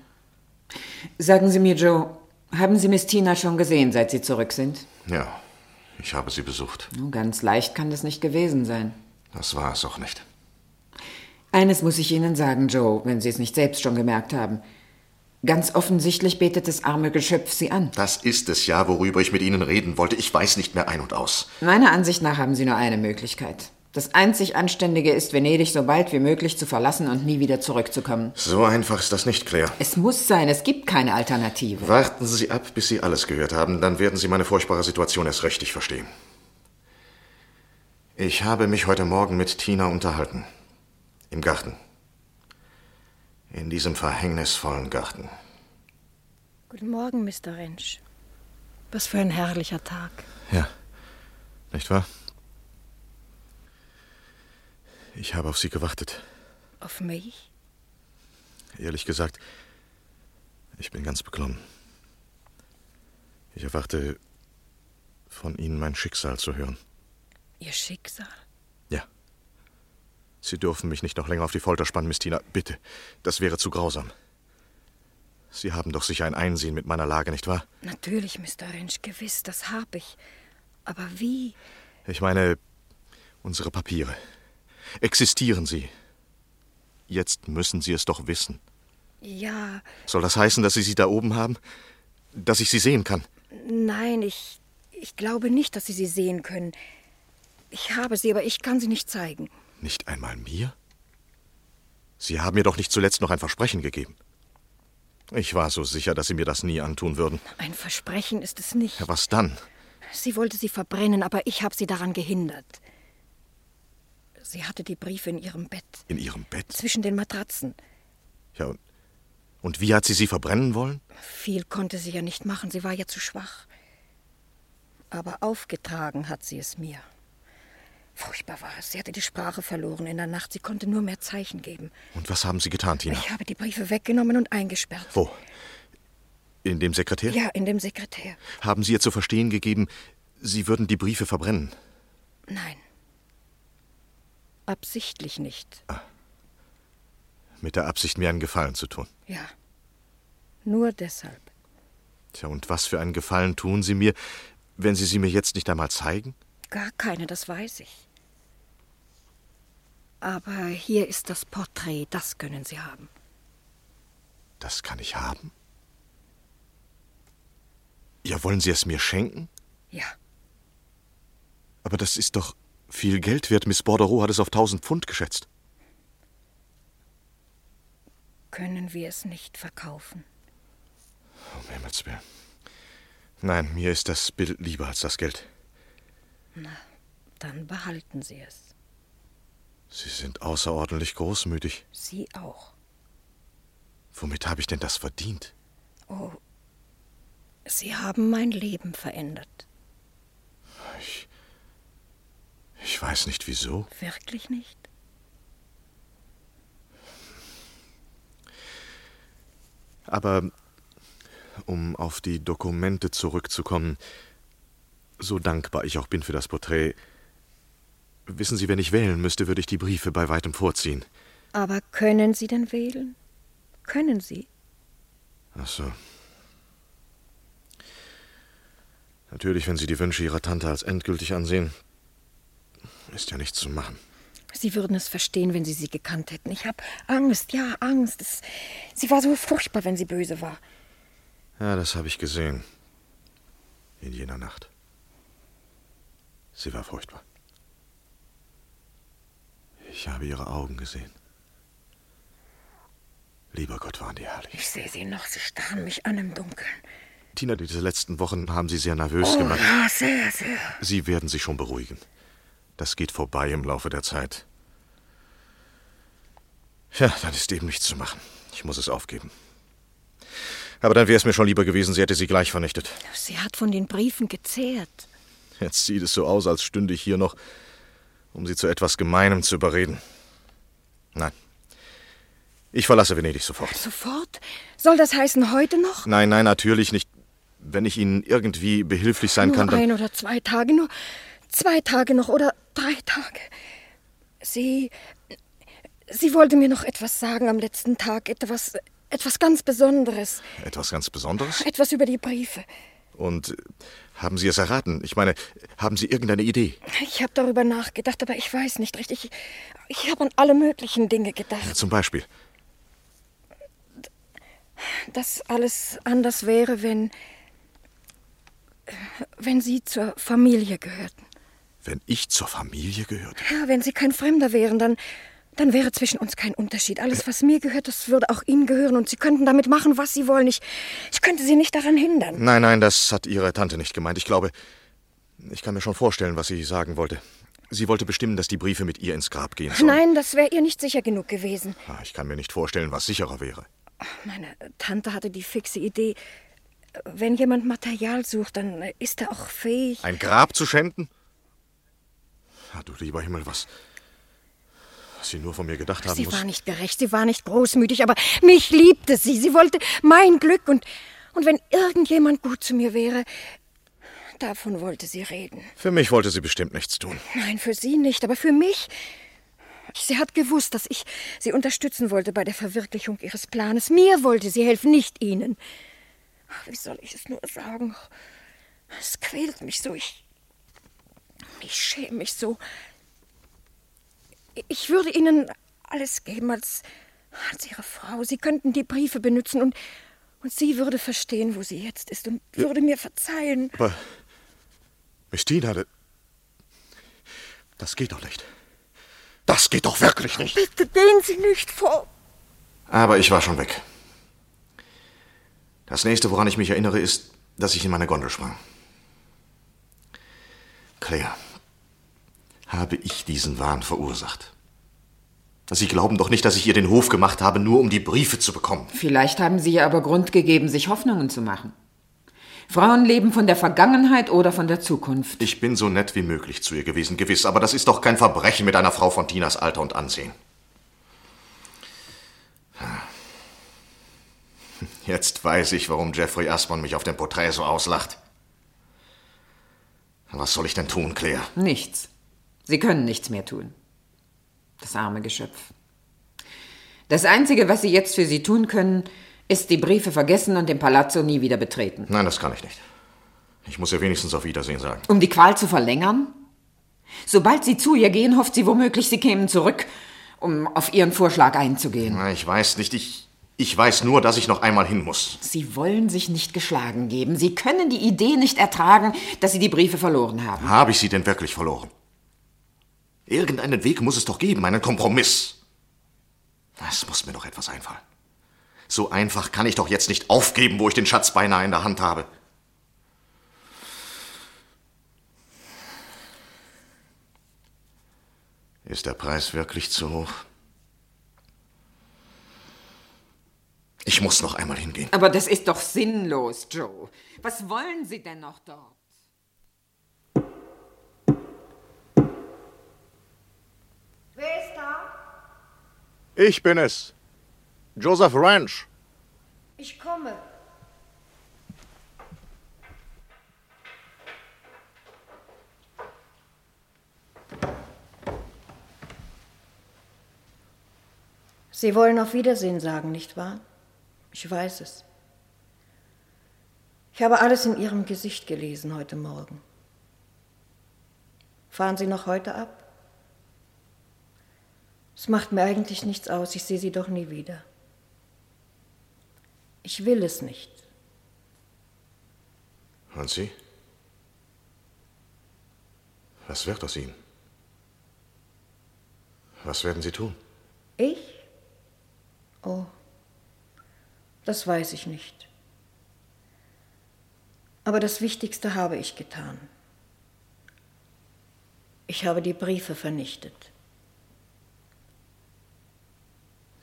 Sagen Sie mir, Joe, haben Sie Miss Tina schon gesehen, seit Sie zurück sind? Ja, ich habe sie besucht. Ganz leicht kann das nicht gewesen sein. Das war es auch nicht. Eines muss ich Ihnen sagen, Joe, wenn Sie es nicht selbst schon gemerkt haben. Ganz offensichtlich betet das arme Geschöpf Sie an. Das ist es ja, worüber ich mit Ihnen reden wollte. Ich weiß nicht mehr ein und aus. Meiner Ansicht nach haben Sie nur eine Möglichkeit. Das einzig Anständige ist, Venedig so bald wie möglich zu verlassen und nie wieder zurückzukommen. So einfach ist das nicht, Claire. Es muss sein, es gibt keine Alternative. Warten Sie ab, bis Sie alles gehört haben, dann werden Sie meine furchtbare Situation erst richtig verstehen. Ich habe mich heute Morgen mit Tina unterhalten. Im Garten. In diesem verhängnisvollen Garten. Guten Morgen, Mr. Rentsch. Was für ein herrlicher Tag. Ja, nicht wahr? Ich habe auf Sie gewartet. Auf mich? Ehrlich gesagt, ich bin ganz beklommen. Ich erwarte von Ihnen mein Schicksal zu hören. Ihr Schicksal? Sie dürfen mich nicht noch länger auf die Folter spannen, Miss Tina. Bitte. Das wäre zu grausam. Sie haben doch sicher ein Einsehen mit meiner Lage, nicht wahr? Natürlich, Mr. Rentsch, gewiss, das hab ich. Aber wie? Ich meine, unsere Papiere. Existieren sie? Jetzt müssen Sie es doch wissen. Ja, Soll das heißen, dass Sie sie da oben haben? Dass ich sie sehen kann? nein, ich, ich glaube nicht, dass Sie sie sehen können. Ich habe sie, aber ich kann sie nicht zeigen. Nicht einmal mir? Sie haben mir doch nicht zuletzt noch ein Versprechen gegeben. Ich war so sicher, dass Sie mir das nie antun würden. Ein Versprechen ist es nicht. Ja, was dann? Sie wollte sie verbrennen, aber ich habe sie daran gehindert. Sie hatte die Briefe in ihrem Bett, In Ihrem Bett? zwischen den Matratzen. Ja, und, und wie hat sie sie verbrennen wollen? Viel konnte sie ja nicht machen, sie war ja zu schwach. Aber aufgetragen hat sie es mir. Furchtbar war es. Sie hatte die Sprache verloren in der Nacht. Sie konnte nur mehr Zeichen geben. Und was haben Sie getan, Tina? Ich habe die Briefe weggenommen und eingesperrt. Wo? In dem Sekretär? Ja, in dem Sekretär. Haben Sie ihr zu verstehen gegeben, Sie würden die Briefe verbrennen? Nein. Absichtlich nicht. Mit der Absicht, mir einen Gefallen zu tun. Ja. Nur deshalb. Tja, und was für einen Gefallen tun Sie mir, wenn Sie sie mir jetzt nicht einmal zeigen? Gar keine, das weiß ich. Aber hier ist das Porträt, das können Sie haben. Das kann ich haben. Ja, wollen Sie es mir schenken? Ja. Aber das ist doch viel Geld wert. Miss Bordereau hat es auf tausend Pfund geschätzt. Können wir es nicht verkaufen? Um Himmels Willen. Nein, mir ist das Bild lieber als das Geld. Dann behalten Sie es. Sie sind außerordentlich großmütig. Sie auch. Womit habe ich denn das verdient? Oh, Sie haben mein Leben verändert. Ich. Ich weiß nicht wieso. Wirklich nicht? Aber um auf die Dokumente zurückzukommen, so dankbar ich auch bin für das Porträt, wissen Sie, wenn ich wählen müsste, würde ich die Briefe bei weitem vorziehen. Aber können Sie denn wählen? Können Sie? Ach so. Natürlich, wenn Sie die Wünsche Ihrer Tante als endgültig ansehen, ist ja nichts zu machen. Sie würden es verstehen, wenn Sie sie gekannt hätten. Ich habe Angst, ja, Angst. Es, sie war so furchtbar, wenn sie böse war. Ja, das habe ich gesehen. In jener Nacht. Sie war furchtbar. Ich habe ihre Augen gesehen. Lieber Gott, waren die herrlich. Ich sehe sie noch, sie starren mich an im Dunkeln. Tina, diese letzten Wochen haben Sie sehr nervös Oh gemacht. ja, sehr, sehr. Sie werden sich schon beruhigen. Das geht vorbei im Laufe der Zeit. Ja, dann ist eben nichts zu machen. Ich muss es aufgeben. Aber dann wäre es mir schon lieber gewesen, sie hätte sie gleich vernichtet. Sie hat von den Briefen gezehrt. Jetzt sieht es so aus, als stünde ich hier noch, um sie zu etwas Gemeinem zu überreden. Nein. Ich verlasse Venedig sofort. Sofort? Soll das heißen, heute noch? Nein, nein, natürlich nicht. Wenn ich Ihnen irgendwie behilflich sein nur kann, dann. ein oder zwei Tage, nur zwei Tage noch oder drei Tage. Sie. Sie wollte mir noch etwas sagen am letzten Tag, etwas, etwas ganz Besonderes, Etwas ganz Besonderes? etwas über die Briefe. Und haben Sie es erraten? Ich meine, haben Sie irgendeine Idee? Ich habe darüber nachgedacht, aber ich weiß nicht richtig. Ich, ich habe an alle möglichen Dinge gedacht. Zum Beispiel. Dass alles anders wäre, wenn. wenn Sie zur Familie gehörten. Wenn ich zur Familie gehörte. Ja, wenn Sie kein Fremder wären, dann. Dann wäre zwischen uns kein Unterschied. Alles, was mir gehört, das würde auch Ihnen gehören und Sie könnten damit machen, was Sie wollen. Ich, ich könnte Sie nicht daran hindern. Nein, nein, das hat Ihre Tante nicht gemeint. Ich glaube, ich kann mir schon vorstellen, was sie sagen wollte. Sie wollte bestimmen, dass die Briefe mit ihr ins Grab gehen sollen. Nein, das wäre ihr nicht sicher genug gewesen. Ich kann mir nicht vorstellen, was sicherer wäre. Meine Tante hatte die fixe Idee, wenn jemand Material sucht, dann ist er auch fähig. Ein Grab zu schänden? Ah, du lieber Himmel, was, was sie nur von mir gedacht haben Sie muss. war nicht gerecht, sie war nicht großmütig, aber mich liebte sie. Sie wollte mein Glück und, und wenn irgendjemand gut zu mir wäre, davon wollte sie reden. Für mich wollte sie bestimmt nichts tun. Nein, für sie nicht, aber für mich. Sie hat gewusst, dass ich sie unterstützen wollte bei der Verwirklichung ihres Planes. Mir wollte sie helfen, nicht Ihnen. Ach, Wie soll ich es nur sagen? Es quält mich so. Ich, Ich schäme mich so. Ich würde Ihnen alles geben als, als Ihre Frau. Sie könnten die Briefe benutzen und, und sie würde verstehen, wo sie jetzt ist und ja. würde mir verzeihen. Aber, Miss Tina, das geht doch nicht. Das geht doch wirklich nicht. Bitte gehen Sie nicht vor. Aber ich war schon weg. Das nächste, woran ich mich erinnere, ist, dass ich in meine Gondel sprang. Claire, habe ich diesen Wahn verursacht? Sie glauben doch nicht, dass ich ihr den Hof gemacht habe, nur um die Briefe zu bekommen. Vielleicht haben Sie ihr aber Grund gegeben, sich Hoffnungen zu machen. Frauen leben von der Vergangenheit oder von der Zukunft. Ich bin so nett wie möglich zu ihr gewesen, gewiss, aber das ist doch kein Verbrechen mit einer Frau von Tinas Alter und Ansehen. Jetzt weiß ich, warum Jeffrey Aspon mich auf dem Porträt so auslacht. Was soll ich denn tun, Claire? Nichts. Sie können nichts mehr tun. Das arme Geschöpf. Das Einzige, was Sie jetzt für Sie tun können, ist die Briefe vergessen und den Palazzo nie wieder betreten. Nein, das kann ich nicht. Ich muss ihr wenigstens auf Wiedersehen sagen. Um die Qual zu verlängern? Sobald Sie zu ihr gehen, hofft sie womöglich, Sie kämen zurück, um auf Ihren Vorschlag einzugehen. Na, ich weiß nicht. Ich, ich weiß nur, dass ich noch einmal hin muss. Sie wollen sich nicht geschlagen geben. Sie können die Idee nicht ertragen, dass Sie die Briefe verloren haben. Habe ich sie denn wirklich verloren? Irgendeinen Weg muss es doch geben, einen Kompromiss. Es muss mir doch etwas einfallen. So einfach kann ich doch jetzt nicht aufgeben, wo ich den Schatz beinahe in der Hand habe. Ist der Preis wirklich zu hoch? Ich muss noch einmal hingehen. Aber das ist doch sinnlos, Joe. Was wollen Sie denn noch dort? Wer ist da? Ich bin es. Joseph Ranch. Ich komme. Sie wollen auf Wiedersehen sagen, nicht wahr? Ich weiß es. Ich habe alles in Ihrem Gesicht gelesen heute Morgen. Fahren Sie noch heute ab? Es macht mir eigentlich nichts aus, ich sehe Sie doch nie wieder. Ich will es nicht. Und Sie? Was wird aus Ihnen? Was werden Sie tun? Ich? Oh, das weiß ich nicht. Aber das Wichtigste habe ich getan. Ich habe die Briefe vernichtet.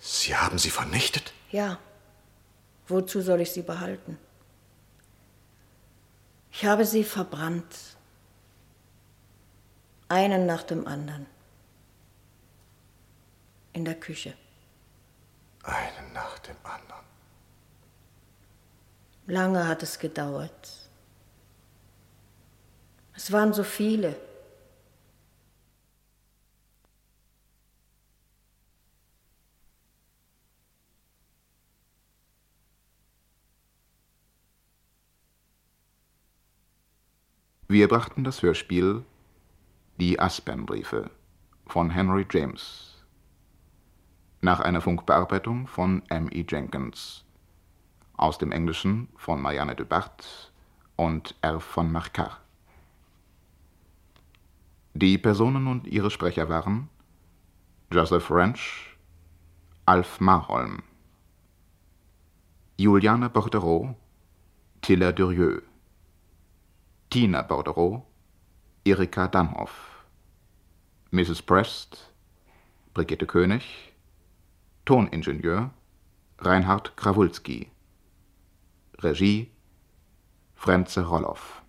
Sie haben sie vernichtet? Ja. Wozu soll ich sie behalten? Ich habe sie verbrannt. Einen nach dem anderen. In der Küche. Einen nach dem anderen. Lange hat es gedauert. Es waren so viele. Wir brachten das Hörspiel Die Aspernbriefe von Henry James nach einer Funkbearbeitung von M. E. Jenkins aus dem Englischen von Marianne de Bart und R. von Marcar. Die Personen und ihre Sprecher waren Joseph Wrench, Alf Marholm, Juliane Bordereau, Tilla Durieux, Tina Bordereau, Erika Dannhoff, Mrs. Prest, Brigitte König, Toningenieur Reinhard Krawulski, Regie Frenze Rolloff.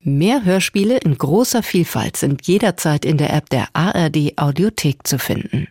Mehr Hörspiele in großer Vielfalt sind jederzeit in der App der ARD Audiothek zu finden.